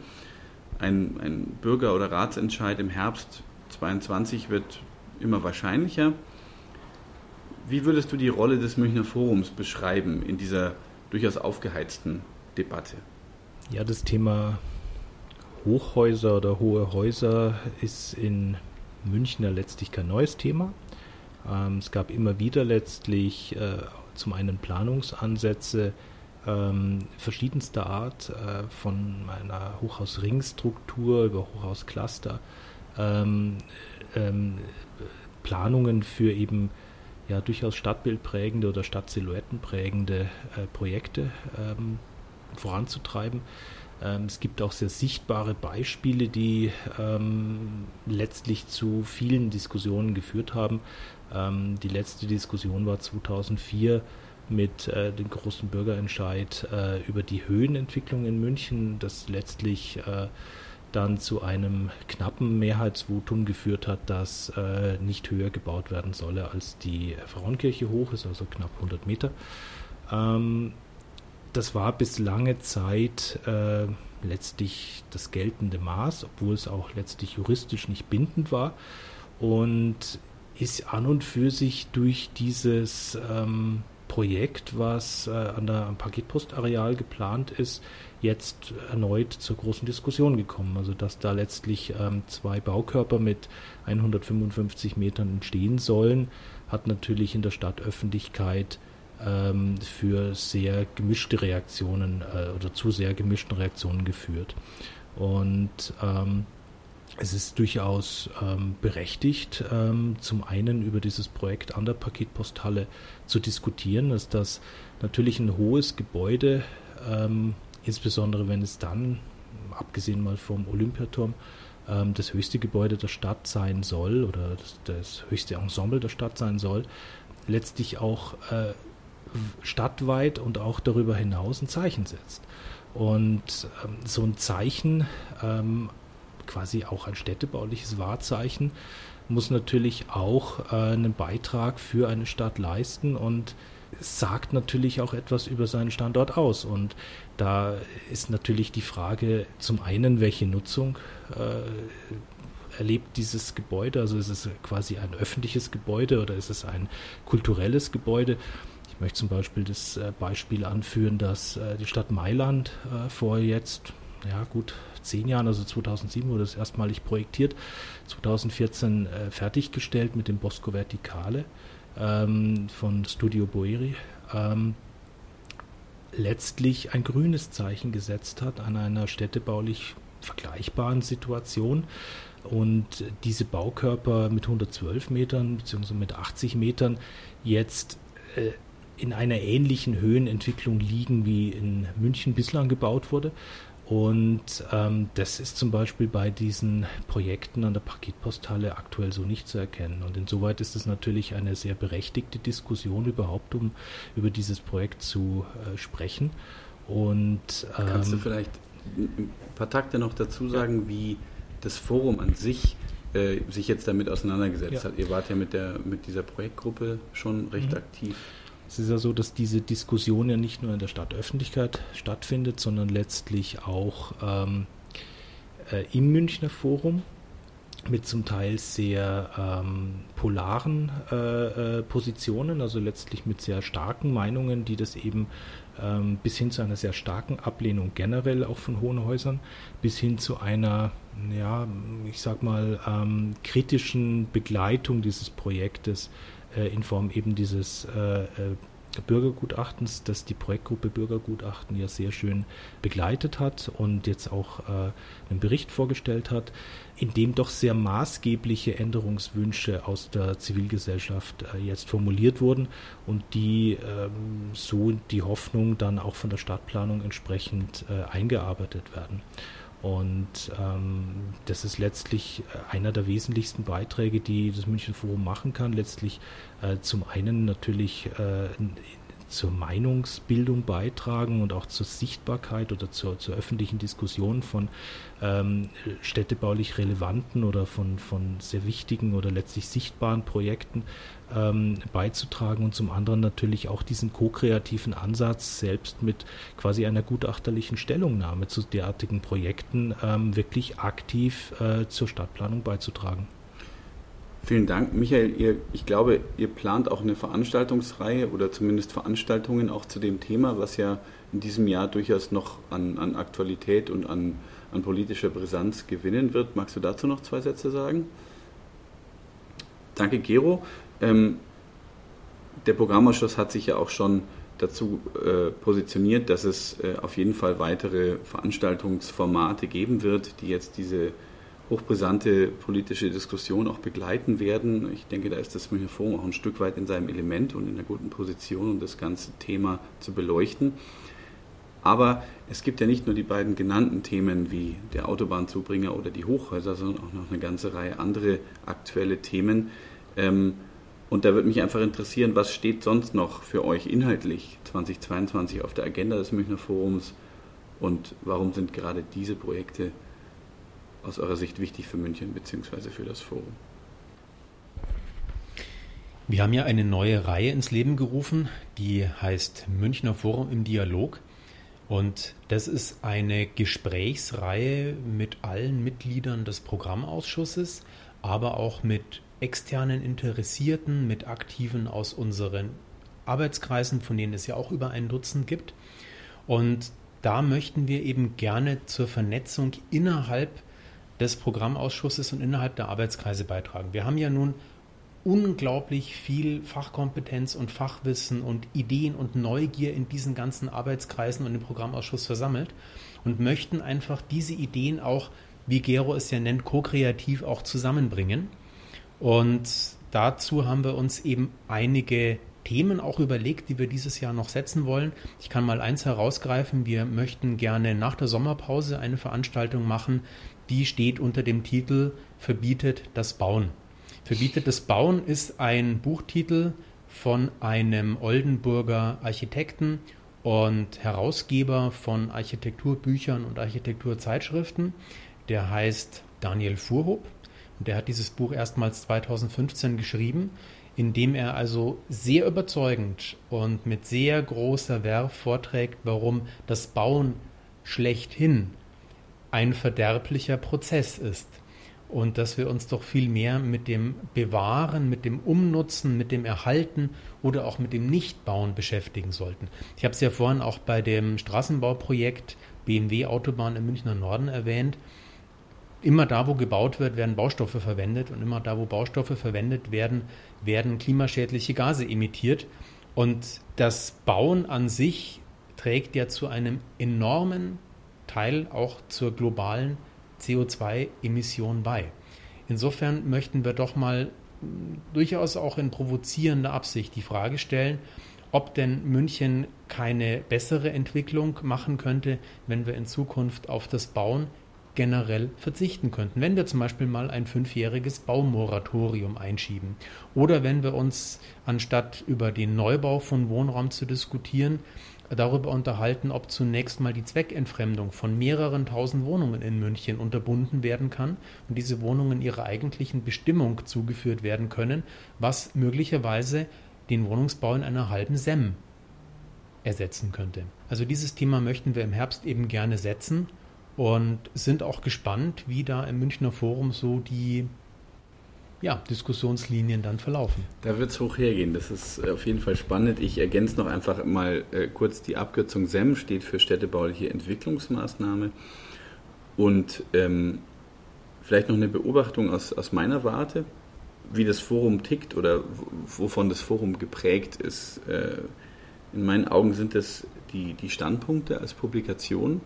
Ein, ein Bürger- oder Ratsentscheid im Herbst 22 wird immer wahrscheinlicher. Wie würdest du die Rolle des Münchner Forums beschreiben in dieser durchaus aufgeheizten Debatte? Ja, das Thema Hochhäuser oder hohe Häuser ist in München ja letztlich kein neues Thema. Ähm, es gab immer wieder letztlich äh, zum einen Planungsansätze ähm, verschiedenster Art, äh, von einer Hochhausringstruktur über Hochhauscluster, ähm, ähm, Planungen für eben ja durchaus stadtbildprägende oder stadtsilhouettenprägende äh, Projekte ähm, voranzutreiben. Ähm, es gibt auch sehr sichtbare Beispiele, die ähm, letztlich zu vielen Diskussionen geführt haben. Ähm, die letzte Diskussion war 2004 mit äh, dem großen Bürgerentscheid äh, über die Höhenentwicklung in München, das letztlich äh, dann zu einem knappen Mehrheitsvotum geführt hat, dass äh, nicht höher gebaut werden solle als die Frauenkirche hoch ist, also knapp 100 Meter. Ähm, das war bis lange Zeit äh, letztlich das geltende Maß, obwohl es auch letztlich juristisch nicht bindend war und ist an und für sich durch dieses ähm, Projekt, was äh, an der, am Paketpostareal geplant ist, jetzt erneut zur großen Diskussion gekommen. Also dass da letztlich ähm, zwei Baukörper mit 155 Metern entstehen sollen, hat natürlich in der Stadtöffentlichkeit ähm, für sehr gemischte Reaktionen äh, oder zu sehr gemischten Reaktionen geführt. Und ähm, es ist durchaus ähm, berechtigt, ähm, zum einen über dieses Projekt an der Paketposthalle zu diskutieren, dass das natürlich ein hohes Gebäude, ähm, insbesondere wenn es dann, abgesehen mal vom Olympiaturm, ähm, das höchste Gebäude der Stadt sein soll oder das, das, höchste Ensemble der Stadt sein soll, letztlich auch äh, stadtweit und auch darüber hinaus ein Zeichen setzt. Und ähm, so ein Zeichen, ähm, quasi auch ein städtebauliches Wahrzeichen, muss natürlich auch äh, einen Beitrag für eine Stadt leisten und sagt natürlich auch etwas über seinen Standort aus. Und da ist natürlich die Frage zum einen, welche Nutzung äh, erlebt dieses Gebäude? Also ist es quasi ein öffentliches Gebäude oder ist es ein kulturelles Gebäude? Ich möchte zum Beispiel das äh, Beispiel anführen, dass äh, die Stadt Mailand äh, vor jetzt, ja gut, zehn Jahren, also 2007 wurde es erstmalig projektiert, 2014 äh, fertiggestellt mit dem Bosco Verticale ähm, von Studio Boeri. Ähm, letztlich ein grünes Zeichen gesetzt hat an einer städtebaulich vergleichbaren Situation. Und diese Baukörper mit 112 Metern bzw. mit 80 Metern jetzt in einer ähnlichen Höhenentwicklung liegen, wie in München bislang gebaut wurde. Und ähm, das ist zum Beispiel bei diesen Projekten an der Paketposthalle aktuell so nicht zu erkennen. Und insoweit ist es natürlich eine sehr berechtigte Diskussion überhaupt, um über dieses Projekt zu äh, sprechen. Und ähm, kannst du vielleicht ein paar Takte noch dazu sagen, ja. wie das Forum an sich äh, sich jetzt damit auseinandergesetzt ja. hat? Ihr wart ja mit der mit dieser Projektgruppe schon recht mhm. aktiv. Es ist ja so, dass diese Diskussion ja nicht nur in der Stadtöffentlichkeit stattfindet, sondern letztlich auch ähm, äh, im Münchner Forum mit zum Teil sehr ähm, polaren äh, äh, Positionen, also letztlich mit sehr starken Meinungen, die das eben ähm, bis hin zu einer sehr starken Ablehnung generell auch von hohen Häusern, bis hin zu einer, ja, ich sag mal, ähm, kritischen Begleitung dieses Projektes äh, in Form eben dieses äh, äh, Bürgergutachtens, das die Projektgruppe Bürgergutachten ja sehr schön begleitet hat und jetzt auch äh, einen Bericht vorgestellt hat, in dem doch sehr maßgebliche Änderungswünsche aus der Zivilgesellschaft äh, jetzt formuliert wurden und die ähm, so die Hoffnung dann auch von der Stadtplanung entsprechend eingearbeitet werden. Und ähm, das ist letztlich äh, einer der wesentlichsten Beiträge, die das München Forum machen kann. Letztlich äh, zum einen natürlich äh, zur Meinungsbildung beitragen und auch zur Sichtbarkeit oder zur, zur öffentlichen Diskussion von ähm, städtebaulich relevanten oder von, von sehr wichtigen oder letztlich sichtbaren Projekten ähm, beizutragen und zum anderen natürlich auch diesen ko-kreativen Ansatz selbst mit quasi einer gutachterlichen Stellungnahme zu derartigen Projekten ähm, wirklich aktiv äh, zur Stadtplanung beizutragen. Vielen Dank, Michael. Ihr, ich glaube, ihr plant auch eine Veranstaltungsreihe oder zumindest Veranstaltungen auch zu dem Thema, was ja in diesem Jahr durchaus noch an, an Aktualität und an, an politischer Brisanz gewinnen wird. Magst du dazu noch zwei Sätze sagen? Danke, Gero. Ähm, der Programmausschuss hat sich ja auch schon dazu äh, positioniert, dass es äh, auf jeden Fall weitere Veranstaltungsformate geben wird, die jetzt diese hochbrisante politische Diskussion auch begleiten werden. Ich denke, da ist das Münchner Forum auch ein Stück weit in seinem Element und in einer guten Position, um das ganze Thema zu beleuchten. Aber es gibt ja nicht nur die beiden genannten Themen wie der Autobahnzubringer oder die Hochhäuser, sondern auch noch eine ganze Reihe andere aktuelle Themen. Ähm, und da würde mich einfach interessieren, was steht sonst noch für euch inhaltlich 2022 auf der Agenda des Münchner Forums und warum sind gerade diese Projekte aus eurer Sicht wichtig für München bzw. für das Forum? Wir haben ja eine neue Reihe ins Leben gerufen, die heißt Münchner Forum im Dialog. Und das ist eine Gesprächsreihe mit allen Mitgliedern des Programmausschusses, aber auch mit externen Interessierten, mit Aktiven aus unseren Arbeitskreisen, von denen es ja auch über ein Dutzend gibt. Und da möchten wir eben gerne zur Vernetzung innerhalb des Programmausschusses und innerhalb der Arbeitskreise beitragen. Wir haben ja nun unglaublich viel Fachkompetenz und Fachwissen und Ideen und Neugier in diesen ganzen Arbeitskreisen und im Programmausschuss versammelt und möchten einfach diese Ideen auch wie Gero es ja nennt, ko-kreativ auch zusammenbringen. Und dazu haben wir uns eben einige Themen auch überlegt, die wir dieses Jahr noch setzen wollen. Ich kann mal eins herausgreifen. Wir möchten gerne nach der Sommerpause eine Veranstaltung machen, die steht unter dem Titel Verbietet das Bauen. Verbietet das Bauen ist ein Buchtitel von einem Oldenburger Architekten und Herausgeber von Architekturbüchern und Architekturzeitschriften. Der heißt Daniel Fuhrhob und der hat dieses Buch erstmals 2015 geschrieben, in dem er also sehr überzeugend und mit sehr großer Werf vorträgt, warum das Bauen schlechthin ein verderblicher Prozess ist und dass wir uns doch viel mehr mit dem Bewahren, mit dem Umnutzen, mit dem Erhalten oder auch mit dem Nichtbauen beschäftigen sollten. Ich habe es ja vorhin auch bei dem Straßenbauprojekt BMW Autobahn im Münchner Norden erwähnt. Immer da, wo gebaut wird, werden Baustoffe verwendet und immer da, wo Baustoffe verwendet werden, werden klimaschädliche Gase emittiert. Und das Bauen an sich trägt ja zu einem enormen Teil auch zur globalen CO2-Emission bei. Insofern möchten wir doch mal hm, durchaus auch in provozierender Absicht die Frage stellen, ob denn München keine bessere Entwicklung machen könnte, wenn wir in Zukunft auf das Bauen generell verzichten könnten. Wenn wir zum Beispiel mal ein fünfjähriges Baumoratorium einschieben oder wenn wir uns anstatt über den Neubau von Wohnraum zu diskutieren, darüber unterhalten, ob zunächst mal die Zweckentfremdung von mehreren tausend Wohnungen in München unterbunden werden kann und diese Wohnungen ihrer eigentlichen Bestimmung zugeführt werden können, was möglicherweise den Wohnungsbau in einer halben SEM ersetzen könnte. Also dieses Thema möchten wir im Herbst eben gerne setzen und sind auch gespannt, wie da im Münchner Forum so die ja, Diskussionslinien dann verlaufen. Da wird es hoch hergehen. Das ist äh, auf jeden Fall spannend. Ich ergänze noch einfach mal äh, kurz die Abkürzung SEM steht für städtebauliche Entwicklungsmaßnahme. Und ähm, vielleicht noch eine Beobachtung aus, aus meiner Warte, wie das Forum tickt oder wovon das Forum geprägt ist. Äh, in meinen Augen sind das die, die Standpunkte als Publikation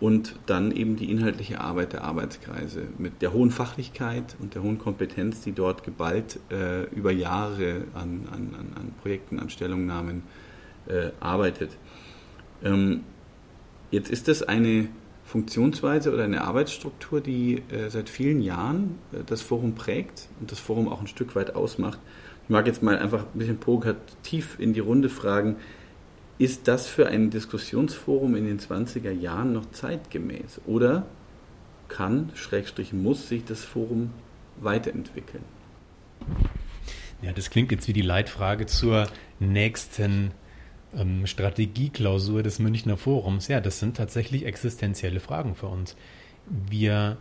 und dann eben die inhaltliche Arbeit der Arbeitskreise mit der hohen Fachlichkeit und der hohen Kompetenz, die dort geballt äh, über Jahre an, an, an, Projekten, an Stellungnahmen äh, arbeitet. Ähm, jetzt ist das eine Funktionsweise oder eine Arbeitsstruktur, die äh, seit vielen Jahren äh, das Forum prägt und das Forum auch ein Stück weit ausmacht. Ich mag jetzt mal einfach ein bisschen provokativ in die Runde fragen, ist das für ein Diskussionsforum in den 20er Jahren noch zeitgemäß? Oder kann, Schrägstrich muss, sich das Forum weiterentwickeln? Ja, das klingt jetzt wie die Leitfrage zur nächsten ähm, Strategieklausur des Münchner Forums. Ja, das sind tatsächlich existenzielle Fragen für uns. Wir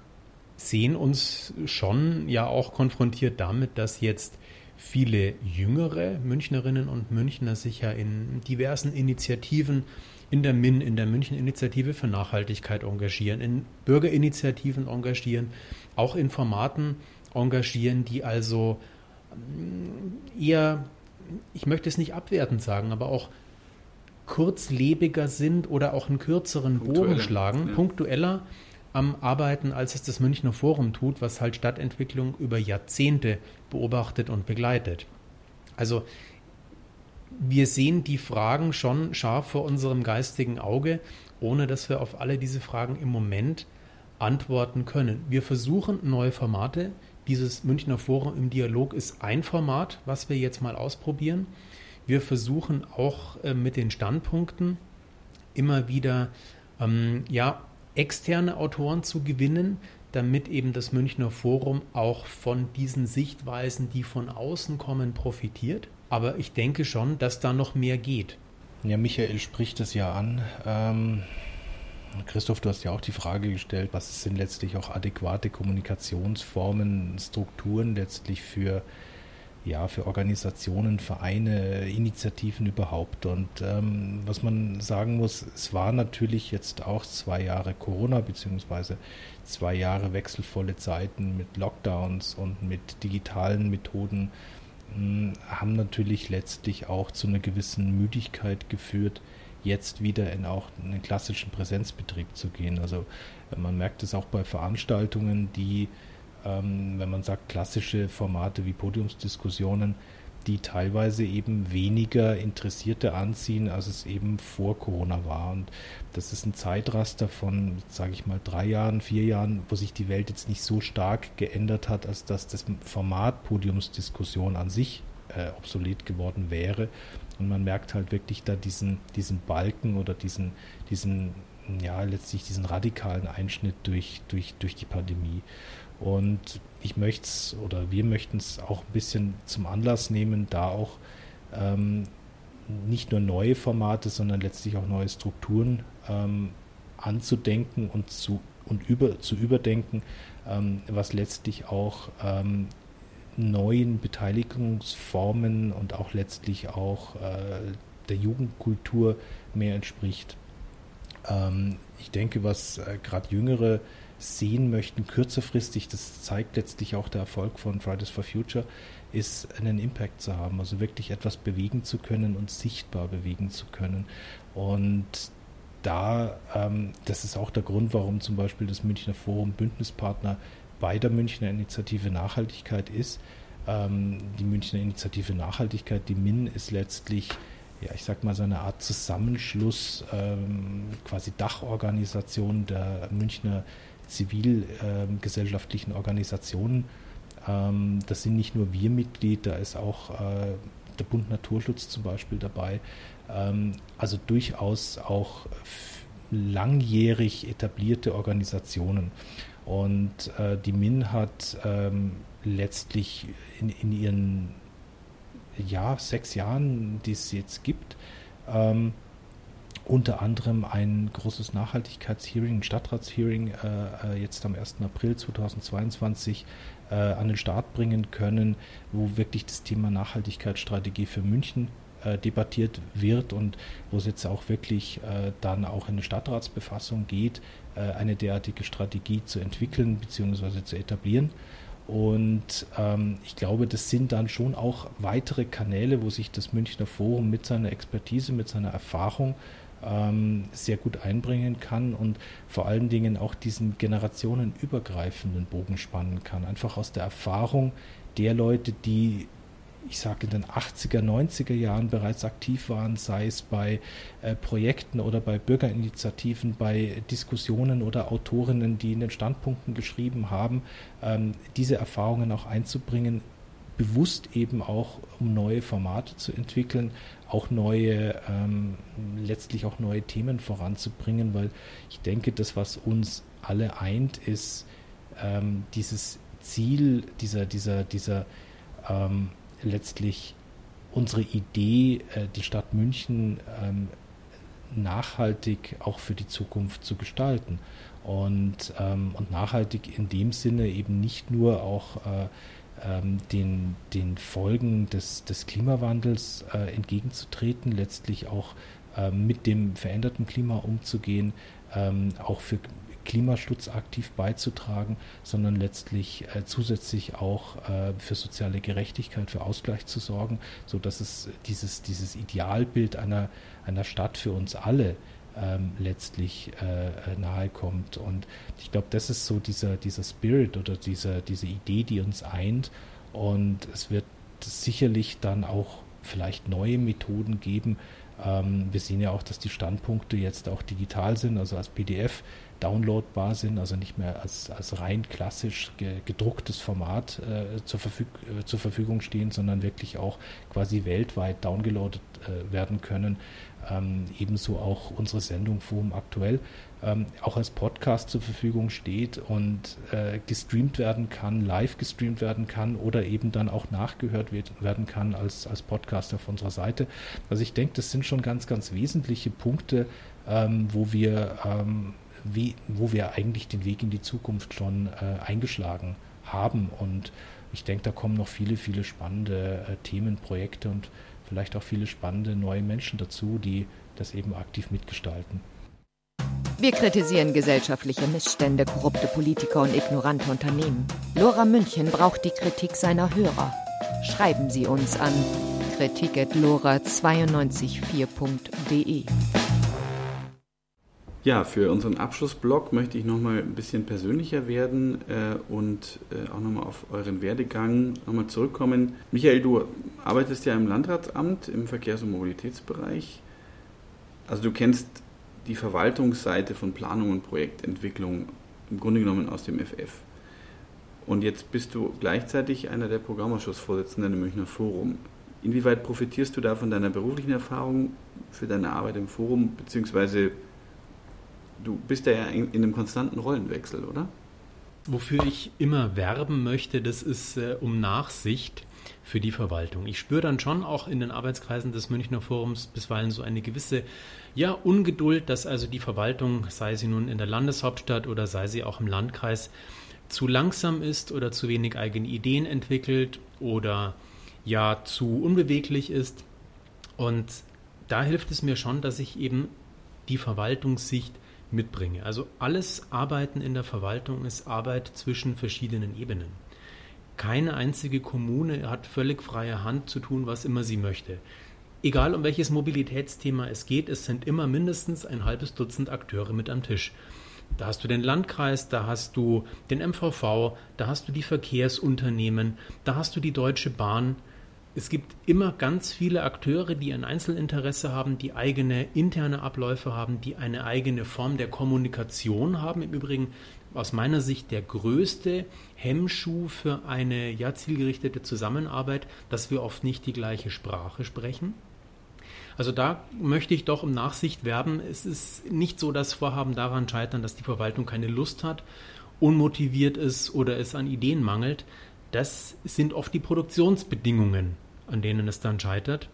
sehen uns schon ja auch konfrontiert damit, dass jetzt viele jüngere Münchnerinnen und Münchner sich ja in diversen Initiativen in der MIN, in der München-Initiative für Nachhaltigkeit engagieren, in Bürgerinitiativen engagieren, auch in Formaten engagieren, die also mm, eher, ich möchte es nicht abwertend sagen, aber auch kurzlebiger sind oder auch einen kürzeren Bogen schlagen, ja. punktueller am Arbeiten, als es das Münchner Forum tut, was halt Stadtentwicklung über Jahrzehnte beobachtet und begleitet. Also wir sehen die Fragen schon scharf vor unserem geistigen Auge, ohne dass wir auf alle diese Fragen im Moment antworten können. Wir versuchen neue Formate. Dieses Münchner Forum im Dialog ist ein Format, was wir jetzt mal ausprobieren. Wir versuchen auch äh, mit den Standpunkten immer wieder ähm, ja, externe Autoren zu gewinnen, damit eben das Münchner Forum auch von diesen Sichtweisen, die von außen kommen, profitiert. Aber ich denke schon, dass da noch mehr geht. Ja, Michael spricht es ja an. Ähm, Christoph, du hast ja auch die Frage gestellt, was sind letztlich auch adäquate Kommunikationsformen, Strukturen letztlich für ja, für Organisationen, Vereine, Initiativen überhaupt. Und ähm, was man sagen muss, es war natürlich jetzt auch zwei Jahre Corona beziehungsweise zwei Jahre wechselvolle Zeiten mit Lockdowns und mit digitalen Methoden mh, hm, haben natürlich letztlich auch zu einer gewissen Müdigkeit geführt, jetzt wieder in auch einen klassischen Präsenzbetrieb zu gehen. Also man merkt es auch bei Veranstaltungen, die, ähm, wenn man sagt, klassische Formate wie Podiumsdiskussionen, die teilweise eben weniger Interessierte anziehen, als es eben vor Corona war. Und das ist ein Zeitraster von, sage ich mal, drei Jahren, vier Jahren, wo sich die Welt jetzt nicht so stark geändert hat, als dass das Format Podiumsdiskussion an sich äh, obsolet geworden wäre. Und man merkt halt wirklich da diesen, diesen Balken oder diesen, diesen, ja, letztlich diesen radikalen Einschnitt durch, durch, durch die Pandemie. Und ich möchte es oder wir möchten es auch ein bisschen zum Anlass nehmen, da auch ähm, nicht nur neue Formate, sondern letztlich auch neue Strukturen ähm, anzudenken und zu, und über, zu überdenken, ähm, was letztlich auch ähm, neuen Beteiligungsformen und auch letztlich auch äh, der Jugendkultur mehr entspricht. Ähm, ich denke, was äh, gerade Jüngere sehen möchten, kürzerfristig, das zeigt letztlich auch der Erfolg von Fridays for Future, ist einen Impact zu haben, also wirklich etwas bewegen zu können und sichtbar bewegen zu können. Und da, ähm, das ist auch der Grund, warum zum Beispiel das Münchner Forum Bündnispartner bei der Münchner Initiative Nachhaltigkeit ist. Ähm, die Münchner Initiative Nachhaltigkeit, die MIN, ist letztlich ja, ich sag mal, so eine Art Zusammenschluss, ähm, quasi Dachorganisation der Münchner zivilgesellschaftlichen Organisationen. Ähm, das sind nicht nur wir Mitglied, da ist auch äh, der Bund Naturschutz zum Beispiel dabei. Ähm, also durchaus auch langjährig etablierte Organisationen. Und äh, die MIN hat ähm, letztlich in, in, ihren ja, sechs Jahren, die es jetzt gibt, ähm, unter anderem ein großes Nachhaltigkeitshearing, ein Stadtratshearing äh, äh jetzt am 1. April 2022 äh, an den Start bringen können, wo wirklich das Thema Nachhaltigkeitsstrategie für München äh, debattiert wird und wo es jetzt auch wirklich äh, dann auch in eine Stadtratsbefassung geht, äh, eine derartige Strategie zu entwickeln bzw. zu etablieren. Und ähm, ich glaube, das sind dann schon auch weitere Kanäle, wo sich das Münchner Forum mit seiner Expertise, mit seiner Erfahrung ähm, sehr gut einbringen kann und vor allen Dingen auch diesen generationenübergreifenden Bogen spannen kann. Einfach aus der Erfahrung der Leute, die ich sage in den 80er, 90er Jahren bereits aktiv waren, sei es bei äh, Projekten oder bei Bürgerinitiativen, bei Diskussionen oder Autorinnen, die in den Standpunkten geschrieben haben, ähm, diese Erfahrungen auch einzubringen, bewusst eben auch, um neue Formate zu entwickeln, auch neue, ähm, letztlich auch neue Themen voranzubringen, weil ich denke, das, was uns alle eint, ist ähm, dieses Ziel, dieser, dieser, dieser ähm, letztlich unsere Idee, äh, die Stadt München ähm, nachhaltig auch für die Zukunft zu gestalten. Und, ähm, und nachhaltig in dem Sinne eben nicht nur auch äh, ähm, den, den Folgen des, des Klimawandels äh, entgegenzutreten, letztlich auch äh, mit dem veränderten Klima umzugehen, ähm, auch für Klimaschutz aktiv beizutragen, sondern letztlich äh, zusätzlich auch äh, für soziale Gerechtigkeit, für Ausgleich zu sorgen, sodass es dieses, dieses Idealbild einer, einer Stadt für uns alle ähm, letztlich äh, äh, nahe kommt. Und ich glaube, das ist so dieser, dieser Spirit oder diese, diese Idee, die uns eint. Und es wird sicherlich dann auch vielleicht neue Methoden geben. Ähm, wir sehen ja auch, dass die Standpunkte jetzt auch digital sind, also als PDF downloadbar sind, also nicht mehr als, als rein klassisch gedrucktes Format äh, zur, Verfüg äh, zur Verfügung stehen, sondern wirklich auch quasi weltweit downgeloadet äh, werden können ähm, ebenso auch unsere Sendung Forum aktuell ähm, auch als Podcast zur Verfügung steht und äh, gestreamt werden kann, live gestreamt werden kann oder eben dann auch nachgehört wird, werden kann als, als Podcast auf unserer Seite. Also ich denke, das sind schon ganz, ganz wesentliche Punkte, ähm, wo wir ähm, wie, wo wir eigentlich den Weg in die Zukunft schon äh, eingeschlagen haben und ich denke, da kommen noch viele, viele spannende äh, Themen, Projekte und vielleicht auch viele spannende neue Menschen dazu, die das eben aktiv mitgestalten. Wir kritisieren gesellschaftliche Missstände, korrupte Politiker und ignorante Unternehmen. Lora München braucht die Kritik seiner Hörer. Schreiben Sie uns an kritik.lora924.de. Ja, für unseren Abschlussblock möchte ich nochmal ein bisschen persönlicher werden äh, und äh, auch nochmal auf euren Werdegang nochmal zurückkommen. Michael, du arbeitest ja im Landratsamt im Verkehrs- und Mobilitätsbereich. Also du kennst die Verwaltungsseite von Planung und Projektentwicklung im Grunde genommen aus dem FF. Und jetzt bist du gleichzeitig einer der Programmausschussvorsitzenden im Münchner Forum. Inwieweit profitierst du da von deiner beruflichen Erfahrung für deine Arbeit im Forum, beziehungsweise du bist ja in, in einem konstanten Rollenwechsel, oder? Wofür ich immer werben möchte, das ist äh, um Nachsicht für die Verwaltung. Ich spüre dann schon auch in den Arbeitskreisen des Münchner Forums bisweilen so eine gewisse ja, Ungeduld, dass also die Verwaltung, sei sie nun in der Landeshauptstadt oder sei sie auch im Landkreis, zu langsam ist oder zu wenig eigene Ideen entwickelt oder ja zu unbeweglich ist. Und da hilft es mir schon, dass ich eben die Verwaltungssicht mitbringe. Also alles Arbeiten in der Verwaltung ist Arbeit zwischen verschiedenen Ebenen. Keine einzige Kommune hat völlig freie Hand zu tun, was immer sie möchte. Egal um welches Mobilitätsthema es geht, es sind immer mindestens ein halbes Dutzend Akteure mit am Tisch. Da hast du den Landkreis, da hast du den MVV, da hast du die Verkehrsunternehmen, da hast du die Deutsche Bahn. Es gibt immer ganz viele Akteure, die ein Einzelinteresse haben, die eigene interne Abläufe haben, die eine eigene Form der Kommunikation haben. Im Übrigen aus meiner Sicht der größte Hemmschuh für eine ja, zielgerichtete Zusammenarbeit, dass wir oft nicht die gleiche Sprache sprechen. Also da möchte ich doch um Nachsicht werben. Es ist nicht so, dass Vorhaben daran scheitern, dass die Verwaltung keine Lust hat, unmotiviert ist oder es an Ideen mangelt. Das sind oft die Produktionsbedingungen, an denen es dann scheitert.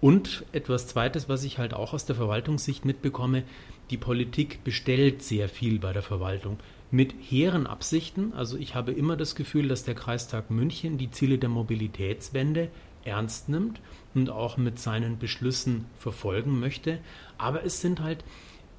Und etwas Zweites, was ich halt auch aus der Verwaltungssicht mitbekomme, die Politik bestellt sehr viel bei der Verwaltung mit hehren Absichten. Also ich habe immer das Gefühl, dass der Kreistag München die Ziele der Mobilitätswende ernst nimmt und auch mit seinen Beschlüssen verfolgen möchte. Aber es sind halt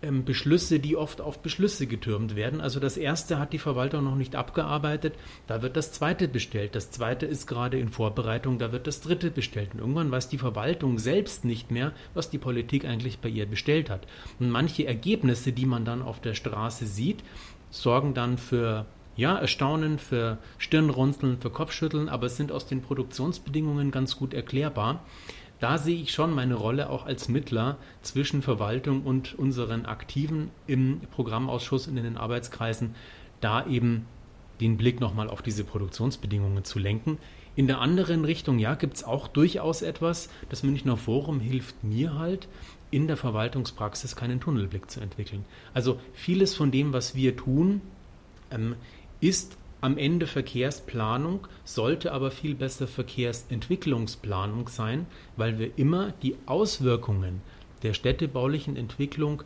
ähm, Beschlüsse, die oft auf Beschlüsse getürmt werden. Also das erste hat die Verwaltung noch nicht abgearbeitet, da wird das zweite bestellt. Das zweite ist gerade in Vorbereitung, da wird das dritte bestellt. Und irgendwann weiß die Verwaltung selbst nicht mehr, was die Politik eigentlich bei ihr bestellt hat. Und manche Ergebnisse, die man dann auf der Straße sieht, sorgen dann für ja, Erstaunen, für Stirnrunzeln, für Kopfschütteln, aber es sind aus den Produktionsbedingungen ganz gut erklärbar. Da sehe ich schon meine Rolle auch als Mittler zwischen Verwaltung und unseren Aktiven im Programmausschuss und in den Arbeitskreisen, da eben den Blick nochmal auf diese Produktionsbedingungen zu lenken. In der anderen Richtung, ja, gibt es auch durchaus etwas. Das Münchner Forum hilft mir halt, in der Verwaltungspraxis keinen Tunnelblick zu entwickeln. Also vieles von dem, was wir tun, ähm, ist am Ende Verkehrsplanung, sollte aber viel besser Verkehrsentwicklungsplanung sein, weil wir immer die Auswirkungen der städtebaulichen Entwicklung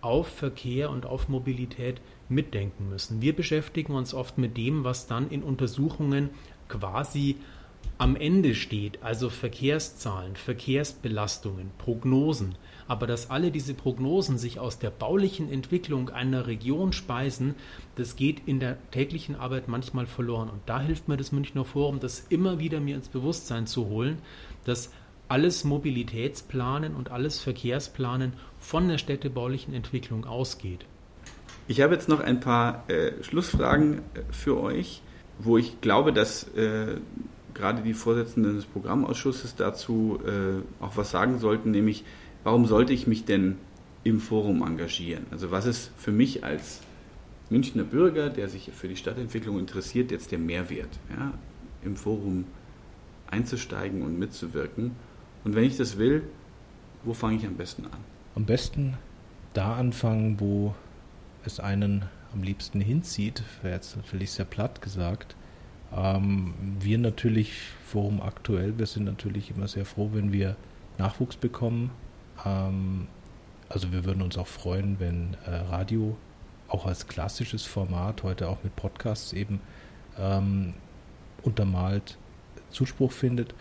auf Verkehr und auf Mobilität mitdenken müssen. Wir beschäftigen uns oft mit dem, was dann in Untersuchungen quasi am Ende steht, also Verkehrszahlen, Verkehrsbelastungen, Prognosen aber dass alle diese Prognosen sich aus der baulichen Entwicklung einer Region speisen, das geht in der täglichen Arbeit manchmal verloren. Und da hilft mir das Münchner Forum, das immer wieder mir ins Bewusstsein zu holen, dass alles Mobilitätsplanen und alles Verkehrsplanen von der städtebaulichen Entwicklung ausgeht. Ich habe jetzt noch ein paar äh, Schlussfragen äh, für euch, wo ich glaube, dass äh, gerade die Vorsitzenden des Programmausschusses dazu äh, auch was sagen sollten, nämlich warum sollte ich mich denn im Forum engagieren? Also was ist für mich als Münchner Bürger, der sich für die Stadtentwicklung interessiert, jetzt der Mehrwert, ja, im Forum einzusteigen und mitzuwirken? Und wenn ich das will, wo fange ich am besten an? Am besten da anfangen, wo es einen am liebsten hinzieht, wäre jetzt natürlich sehr platt gesagt. Ähm, wir natürlich, Forum aktuell, wir sind natürlich immer sehr froh, wenn wir Nachwuchs bekommen, ähm, also wir würden uns auch freuen, wenn äh, Radio auch als klassisches Format, heute auch mit Podcasts eben ähm, untermalt Zuspruch findet.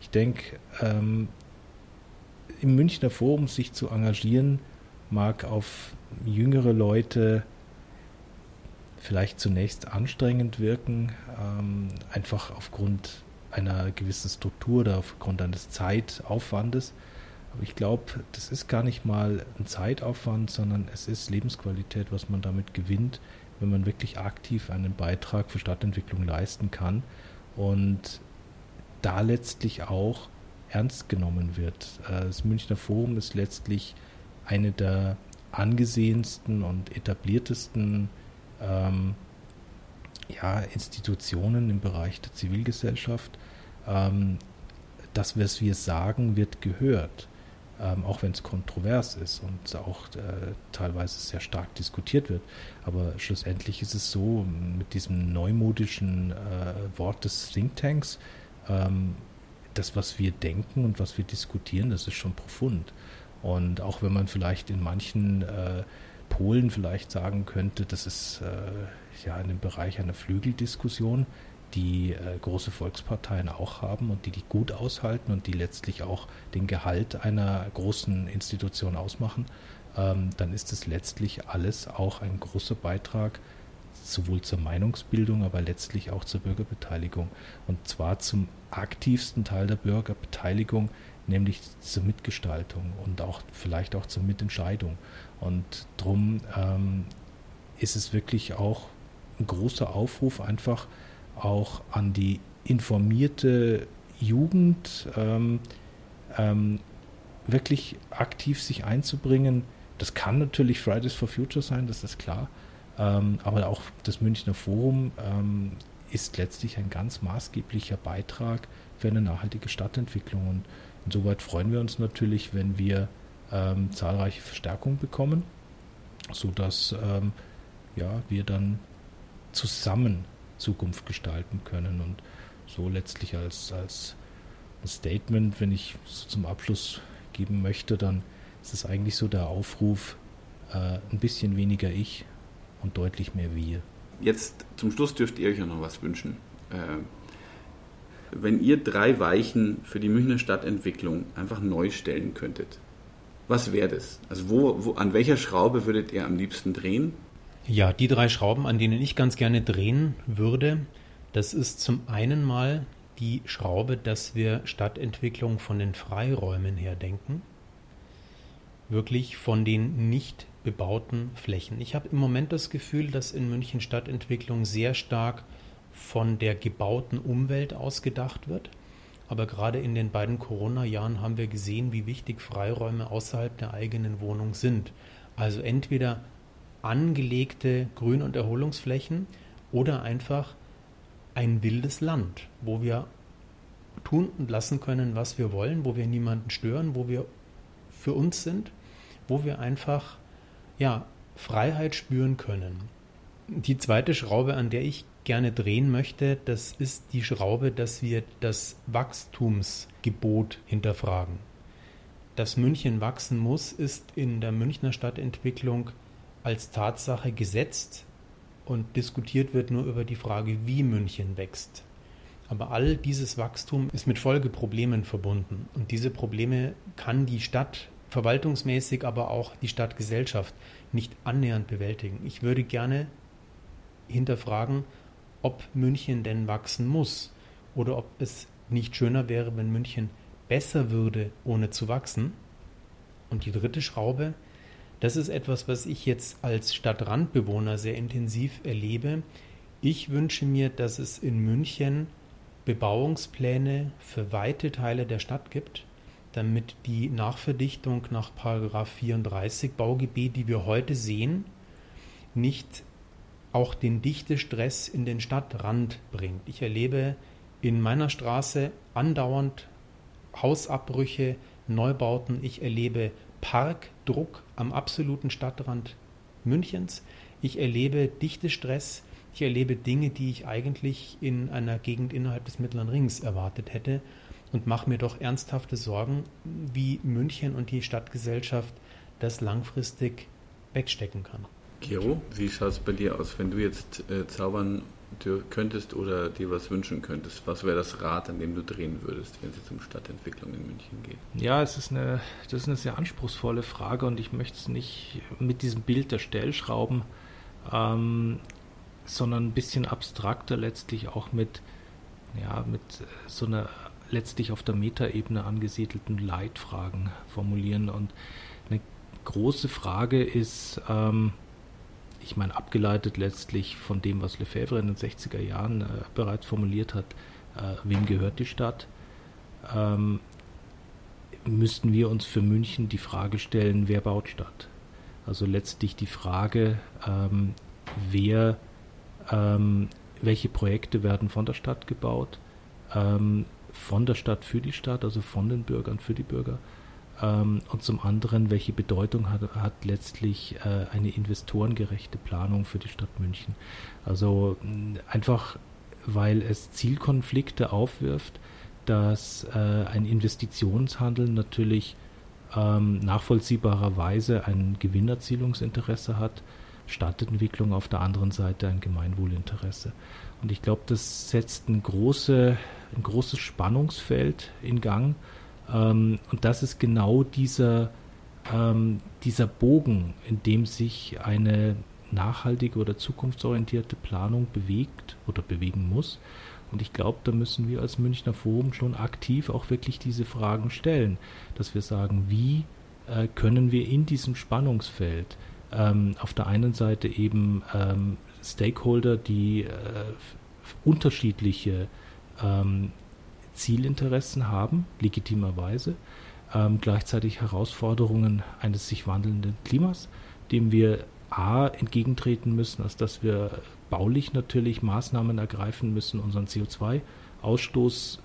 Ich denke, ähm, im Münchner Forum sich zu engagieren, mag auf jüngere Leute vielleicht zunächst anstrengend wirken, ähm, einfach aufgrund einer gewissen Struktur oder aufgrund eines Zeitaufwandes. Aber ich glaube, das ist gar nicht mal ein Zeitaufwand, sondern es ist Lebensqualität, was man damit gewinnt, wenn man wirklich aktiv einen Beitrag für Stadtentwicklung leisten kann und da letztlich auch ernst genommen wird. Äh, das Münchner Forum ist letztlich eine der angesehensten und etabliertesten ähm, ja, Institutionen im Bereich der Zivilgesellschaft. Ähm, das, was wir sagen, wird gehört, ähm, auch wenn es kontrovers ist und auch äh, teilweise sehr stark diskutiert wird. Aber schlussendlich ist es so, mit diesem neumodischen äh, Wort des Thinktanks, ähm, das, was wir denken und was wir diskutieren, das ist schon profund. Und auch wenn man vielleicht in manchen äh, Polen vielleicht sagen könnte, das ist äh, ja in dem Bereich einer Flügeldiskussion, die äh, große Volksparteien auch haben und die die gut aushalten und die letztlich auch den Gehalt einer großen Institution ausmachen, ähm, dann ist es letztlich alles auch ein großer Beitrag sowohl zur Meinungsbildung, aber letztlich auch zur Bürgerbeteiligung. Und zwar zum aktivsten Teil der Bürgerbeteiligung, nämlich zur Mitgestaltung und auch vielleicht auch zur Mitentscheidung. Und darum ähm, ist es wirklich auch ein großer Aufruf einfach auch an die informierte Jugend, ähm, ähm, wirklich aktiv sich einzubringen. Das kann natürlich Fridays for Future sein, das ist klar. Ähm, aber auch das Münchner Forum ähm, ist letztlich ein ganz maßgeblicher Beitrag für eine nachhaltige Stadtentwicklung. Und insoweit freuen wir uns natürlich, wenn wir ähm, zahlreiche Verstärkungen bekommen, sodass ähm, ja, wir dann zusammen Zukunft gestalten können und so letztlich als, als Statement, wenn ich so zum Abschluss geben möchte, dann ist es eigentlich so der Aufruf, äh, ein bisschen weniger ich und deutlich mehr wir. Jetzt zum Schluss dürft ihr euch ja noch was wünschen. Äh, wenn ihr drei Weichen für die Münchner Stadtentwicklung einfach neu stellen könntet, was wäre das? Also wo, wo, an welcher Schraube würdet ihr am liebsten drehen? Ja, die drei Schrauben, an denen ich ganz gerne drehen würde, das ist zum einen mal die Schraube, dass wir Stadtentwicklung von den Freiräumen her denken. Wirklich von den nicht bebauten Flächen. Ich habe im Moment das Gefühl, dass in München Stadtentwicklung sehr stark von der gebauten Umwelt ausgedacht wird. Aber gerade in den beiden Corona-Jahren haben wir gesehen, wie wichtig Freiräume außerhalb der eigenen Wohnung sind. Also entweder angelegte Grün- und Erholungsflächen oder einfach ein wildes Land, wo wir tun und lassen können, was wir wollen, wo wir niemanden stören, wo wir für uns sind, wo wir einfach ja, Freiheit spüren können. Die zweite Schraube, an der ich gerne drehen möchte, das ist die Schraube, dass wir das Wachstumsgebot hinterfragen. Dass München wachsen muss, ist in der Münchner Stadtentwicklung als Tatsache gesetzt und diskutiert wird nur über die Frage, wie München wächst. Aber all dieses Wachstum ist mit Folgeproblemen verbunden. Und diese Probleme kann die Stadt verwaltungsmäßig, aber auch die Stadtgesellschaft nicht annähernd bewältigen. Ich würde gerne hinterfragen, ob München denn wachsen muss oder ob es nicht schöner wäre, wenn München besser würde, ohne zu wachsen. Und die dritte Schraube, das ist etwas, was ich jetzt als Stadtrandbewohner sehr intensiv erlebe. Ich wünsche mir, dass es in München Bebauungspläne für weite Teile der Stadt gibt, damit die Nachverdichtung nach 34 Baugebiet, die wir heute sehen, nicht auch den Dichtestress in den Stadtrand bringt. Ich erlebe in meiner Straße andauernd Hausabbrüche, Neubauten. Ich erlebe Parkdruck am absoluten Stadtrand Münchens. Ich erlebe Dichtestress. Ich erlebe Dinge, die ich eigentlich in einer Gegend innerhalb des Mittleren Rings erwartet hätte und mache mir doch ernsthafte Sorgen, wie München und die Stadtgesellschaft das langfristig wegstecken kann. Gero, wie schaut es bei dir aus, wenn du jetzt äh, zaubern könntest oder dir was wünschen könntest? Was wäre das Rad, an dem du drehen würdest, wenn es jetzt um Stadtentwicklung in München geht? Ja, es ist eine, das ist eine sehr anspruchsvolle Frage und ich möchte es nicht mit diesem Bild der Stellschrauben, ähm, sondern ein bisschen abstrakter letztlich auch mit, ja, mit so einer letztlich auf der Metaebene angesiedelten Leitfragen formulieren. Und eine große Frage ist, ähm, ich meine, abgeleitet letztlich von dem, was Lefebvre in den 60er Jahren äh, bereits formuliert hat, äh, wem gehört die Stadt? Ähm, müssten wir uns für München die Frage stellen, wer baut Stadt? Also letztlich die Frage, ähm, wer, ähm, welche Projekte werden von der Stadt gebaut, ähm, von der Stadt für die Stadt, also von den Bürgern für die Bürger. Ähm, und zum anderen, welche Bedeutung hat, hat letztlich äh, eine investorengerechte Planung für die Stadt München? Also einfach, weil es Zielkonflikte aufwirft, dass äh, ein Investitionshandel natürlich ähm, nachvollziehbarerweise ein Gewinnerzielungsinteresse hat, Stadtentwicklung auf der anderen Seite ein Gemeinwohlinteresse. Und ich glaube, das setzt ein, große, ein großes Spannungsfeld in Gang. Ähm, und das ist genau dieser, ähm, dieser Bogen, in dem sich eine nachhaltige oder zukunftsorientierte Planung bewegt oder bewegen muss. Und ich glaube, da müssen wir als Münchner Forum schon aktiv auch wirklich diese Fragen stellen, dass wir sagen, wie äh, können wir in diesem Spannungsfeld ähm, auf der einen Seite eben ähm, Stakeholder, die äh, unterschiedliche ähm, Zielinteressen haben, legitimerweise, ähm, gleichzeitig Herausforderungen eines sich wandelnden Klimas, dem wir A entgegentreten müssen, als dass wir baulich natürlich Maßnahmen ergreifen müssen, unseren CO2-Ausstoß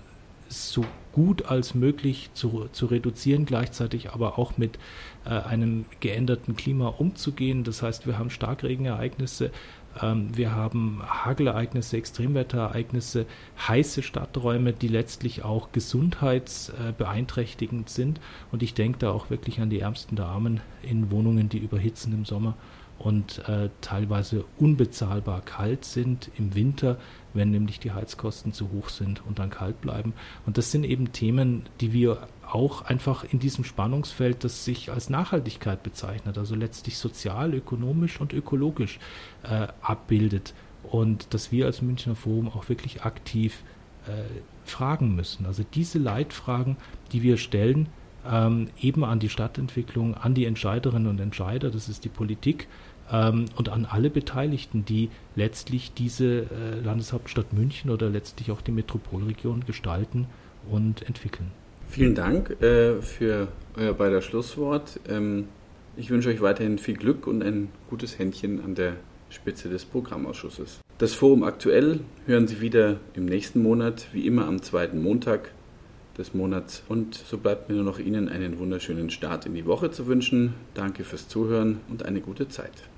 so gut als möglich zu, zu reduzieren, gleichzeitig aber auch mit äh, einem geänderten Klima umzugehen. Das heißt, wir haben Starkregenereignisse, wir haben Hagelereignisse, Extremwetterereignisse, heiße Stadträume, die letztlich auch gesundheitsbeeinträchtigend sind. Und ich denke da auch wirklich an die ärmsten Damen in Wohnungen, die überhitzen im Sommer und äh, teilweise unbezahlbar kalt sind im Winter, wenn nämlich die Heizkosten zu hoch sind und dann kalt bleiben. Und das sind eben Themen, die wir auch einfach in diesem Spannungsfeld, das sich als Nachhaltigkeit bezeichnet, also letztlich sozial, ökonomisch und ökologisch äh, abbildet. Und dass wir als Münchner Forum auch wirklich aktiv äh, fragen müssen. Also diese Leitfragen, die wir stellen, ähm, eben an die Stadtentwicklung, an die Entscheiderinnen und Entscheider, das ist die Politik, ähm, und an alle Beteiligten, die letztlich diese äh, Landeshauptstadt München oder letztlich auch die Metropolregion gestalten und entwickeln. Vielen Dank äh, für euer beider Schlusswort. Ähm, ich wünsche euch weiterhin viel Glück und ein gutes Händchen an der Spitze des Programmausschusses. Das Forum aktuell hören Sie wieder im nächsten Monat, wie immer am zweiten Montag des Monats. Und so bleibt mir nur noch Ihnen einen wunderschönen Start in die Woche zu wünschen. Danke fürs Zuhören und eine gute Zeit.